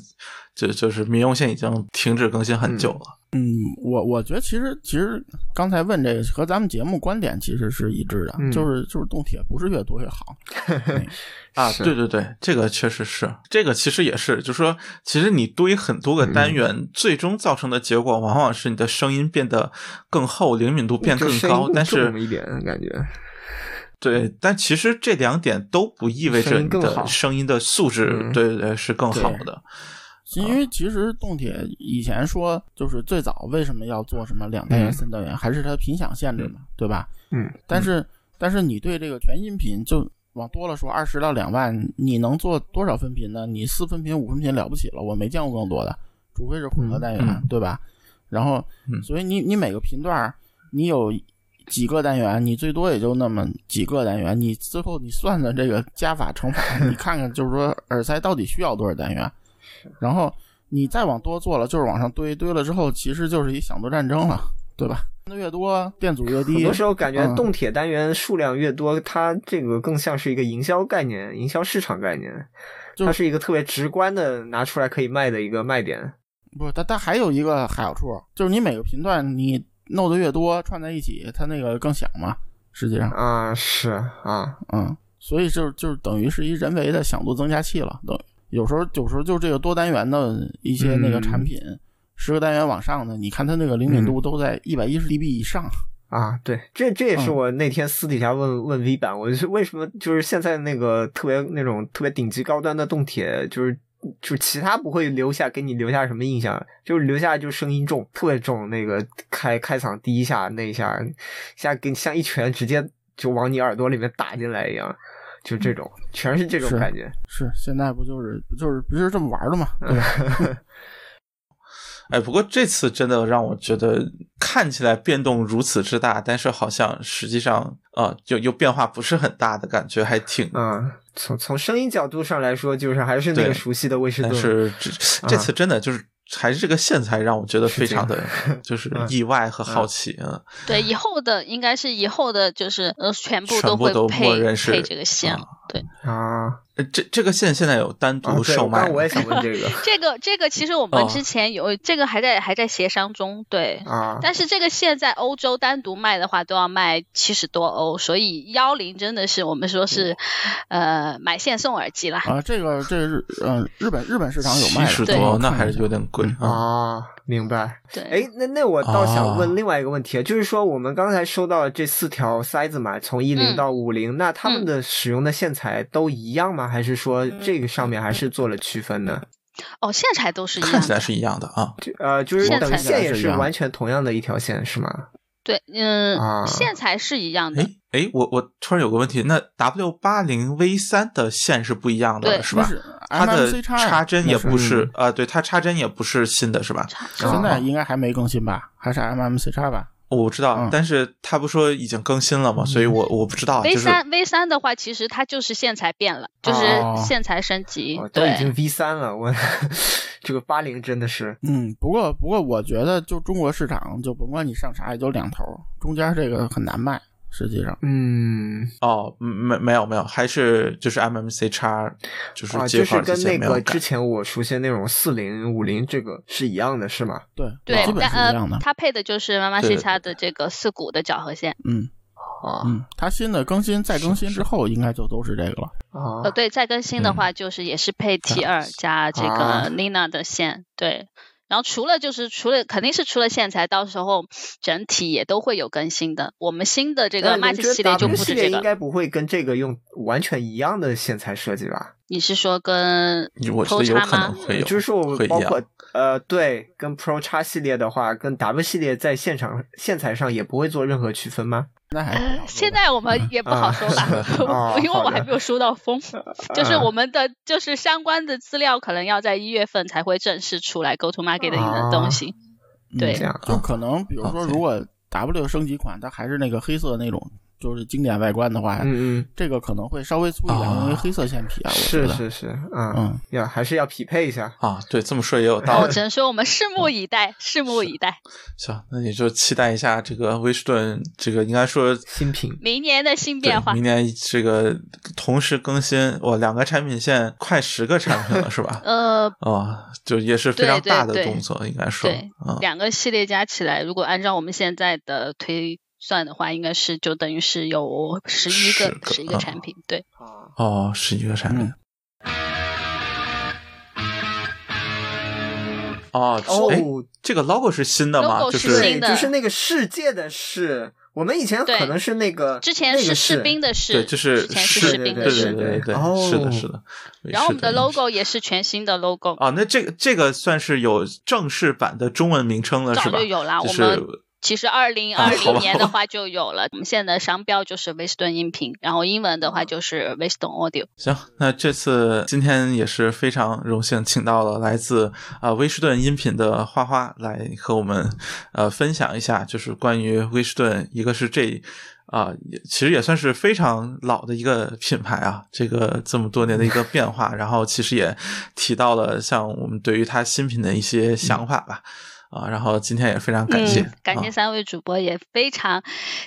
就就是民用线已经停止更新很久了。嗯，我我觉得其实其实刚才问这个和咱们节目观点其实是一致的，嗯就是就是动铁不是越多越好。(laughs) 嗯啊，对对对，这个确实是，这个其实也是，就是说，其实你堆很多个单元，最终造成的结果，往往是你的声音变得更厚，灵敏度变更高，就声音更但是一点感觉。对，但其实这两点都不意味着你的声音的素质，嗯。对对对，是更好的。因为其实动铁以前说就是最早为什么要做什么两单元、嗯。三单元，还是它频响限制嘛，对吧？嗯，但是但是你对这个全音频就往多了说，二十到两万，你能做多少分频呢？你四分频、五分频了不起了，我没见过更多的，除非是混合单元，嗯。对吧？然后，嗯。所以你你每个频段儿你有几个单元，你最多也就那么几个单元，你最后你算算这个加法乘法，你看看就是说耳塞到底需要多少单元，(laughs) 然后你再往多做了，就是往上堆，堆了之后其实就是一响度战争了，对吧？的越多，电阻越低。很多时候感觉嗯动铁单元数量越多，它这个更像是一个营销概念、营销市场概念，就它是一个特别直观的拿出来可以卖的一个卖点。不，它它还有一个好处，就是你每个频段你弄得越多，串在一起，它那个更响嘛。实际上，啊，是啊，嗯，所以就就等于是一人为的响度增加器了。等有时候有时候就这个多单元的一些那个产品，十个单元往上的，你看它那个灵敏度都在一百一十 dB 以上。啊，对，这这也是嗯我那天私底下问问 V 版，我是为什么就是现在那个特别那种特别顶级高端的动铁，就是就其他不会留下给你留下什么印象，就是留下就是声音重，特别重，那个开开嗓第一下那一下，一下给你像一拳直接就往你耳朵里面打进来一样，就这种，全是这种感觉。是，现在不就是不就是不就是这么玩的嘛？对？(laughs) 哎，不过这次真的让我觉得看起来变动如此之大，但是好像实际上啊，就又变化不是很大的感觉，还挺。嗯，从从声音角度上来说，就是还是那个熟悉的威士顿但。是这这次真的就是还是这个线材让我觉得非常的就是 (laughs) 嗯意外和好奇嗯，对，以后的应该是以后的，就是呃，全部全部都会配默认是配这个线。啊对，啊呃这这个线现在有单啊独！售卖吗我也想问这个这个这个其实我哦们之前有、这个还在还在协商中，对。啊，但是这个线在欧洲单独卖的话，都要卖七十多欧，所以幺零真的是我们说是，呃，买线送耳机啦。啊，这个这个日嗯日本日本市场有卖的，七十对多，那还是有点贵啊。啊，明白。对，哎，那那我倒想哦问另外一个问题啊，就是说我们刚才收到的这四条塞子嘛，从一零嗯到五零、那他们的使用的线材都一样吗？还是说这个上面还是做了区分呢？哦，线材都是一样的。看起来是一样的啊。就呃，就是等线材线也是完全同样的一条线是吗？对，嗯，啊线材是一样的。哎哎，我我突然有个问题，那 W 八零 V 三的线是不一样的，是吧？它的插针也不是那啊，对，它插针也不是新的，是吧？现在应该还没更新吧？还是 MMC 叉吧？我知道嗯，但是他不说已经更新了吗？所以我我不知道，V 就是三 V 三的话，其实它就是线材变了，就是哦线材升级。哦，都已经，V 三了，我这个八零真的是嗯，不过不过我觉得就中国市场，就甭管你上啥，也就两头，中间这个很难卖。实际上，嗯哦，嗯没没有没有，还是就是 MMC 叉，就是啊，接就是跟那个之。前我熟悉的那种四零五零这个是一样的，是吗？对对基，本但是一样的呃，。它配的就是 MMC 叉的这个四股的绞合线。嗯哦嗯，它新的更新再更新之后，应该就都是这个了。啊呃，对，再更新的话，就是也是配 T 二加这啊个 Nina 的线，对。然后除了就是除了肯定是除了线材，到时候整体也都会有更新的。我们新的这个得系列就不是这个。系列应该不会跟这个用完全一样的线材设计吧？你是说跟我觉 Pro 得有叉吗？可能会有，就是说我会包括样。呃，对，跟 Pro 叉系列的话，跟 W 系列在现场线材上也不会做任何区分吗？那还呃现在我们也不好说吧，啊因为我还没有收到风。就是啊我们的就是相关的资料，可能要在一月份才会正式出来 Go to Marketing 的东西。嗯对这样就可能比如说，如果 W 升级款它还是那个黑色那种，就是经典外观的话，嗯嗯，这个可能会稍微粗一点，啊。因为黑色线皮啊，是是是，嗯嗯，要还是要匹配一下。啊，对，这么说也有道我理。只能说我们拭目以待，拭目以待。行，那也就期待一下这个威士顿，这个应该说新品。明年的新变化。明，年这个同时更新，哇，两个产品线快十个产品了，是吧？呃，哦，就也是非常大的动作，应该说对啊，两个系列加起来，如果按照我们现在的推算的话，应该是就等于是有十一个10个十一个嗯产品。对，啊，哦，十一个产品。哦，哎，哦，这个 logo 是新的吗就是就是那个世界的世，我们以前可能是那个之前是士兵的士，对，就是之前是是士兵的对士。对对对对，哦是的，是的。然后我们的 logo 也是全新的 logo，哦，那这个这个算是有正式版的中文名称了，是吧早就？有啦。就是我们其实二零二零年的话就有了，我们现在的商标就是威斯顿音频，然后英文的话就是威斯顿 Audio。行，那这次今天也是非常荣幸，请到了来自啊、呃威士顿音频的花花来和我们呃分享一下，就是关于威士顿，一个是这啊、也其实也算是非常老的一个品牌啊，这个这么多年的一个 (laughs) 变化，然后其实也提到了像我们对于它新品的一些想法吧。啊，然后今天也非常感谢，嗯，感谢啊三位主播，也非常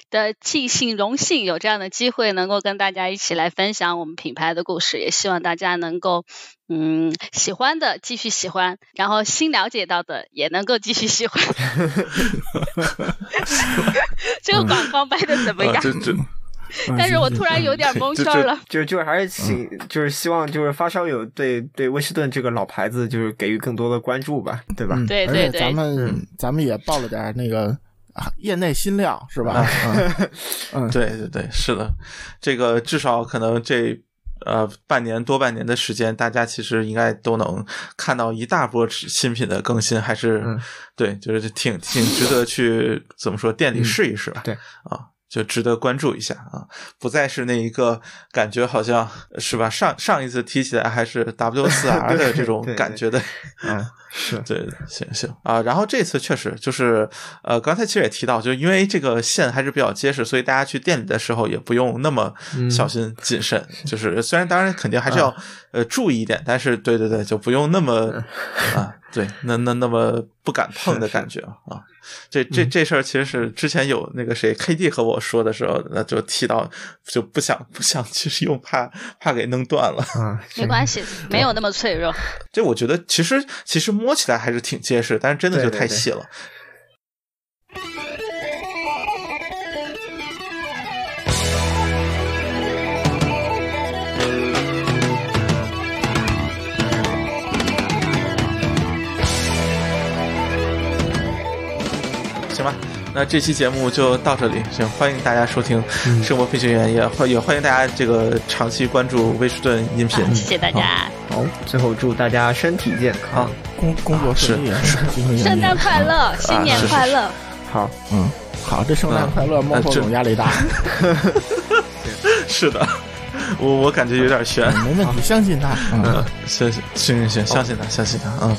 的庆幸、荣幸有这样的机会，能够跟大家一起来分享我们品牌的故事。也希望大家能够，嗯，喜欢的继续喜欢，然后新了解到的也能够继续喜欢。(laughs) 这个广告卖的怎么样？但是我突然有点蒙圈了。就就还是请，就是希望就是发烧友对对威士顿这个老牌子就是给予更多的关注吧，对吧？嗯对对对咱们咱们也报了点那个啊业内新料，是吧？嗯 (laughs) 嗯，对对对，是的，这个至少可能这呃半年多半年的时间，大家其实应该都能看到一大波新品的更新，还是、嗯对，就是挺挺值得去怎么说店里试一试吧。对啊。就值得关注一下啊，不再是那一个感觉好像是吧？上上一次提起来还是 W 四 (laughs) R 的这种对对感觉的，嗯，是对，行行啊，然后这次确实就是，呃，刚才其实也提到，就因为这个线还是比较结实，所以大家去店里的时候也不用那么小心谨慎。就是虽然当然肯定还是要、呃注意一点，但是对对对，就不用那么啊，对，那那那么不敢碰的感觉啊。这这这事儿其实是之前有那个谁 KD 和我说的时候，那就提到就不想不想去用，怕怕给弄断了。啊，(laughs) 没关系，没有那么脆弱。这我觉得其实其实摸起来还是挺结实，但是真的就太细了。行那这期节目就到这里。行，欢迎大家收听嗯《生活飞行员》，也欢也欢迎大家这个长期关注威士顿音频。啊，谢谢大家，好，最后祝大家身体健康。工 (laughs) 工作顺利，圣诞快乐，新年是是快乐。好，嗯，好，这圣诞快乐，孟获这总压力大，(laughs) 是的，我我感觉有点悬。没问题，相信他。嗯行行行，相信他，相信他，嗯。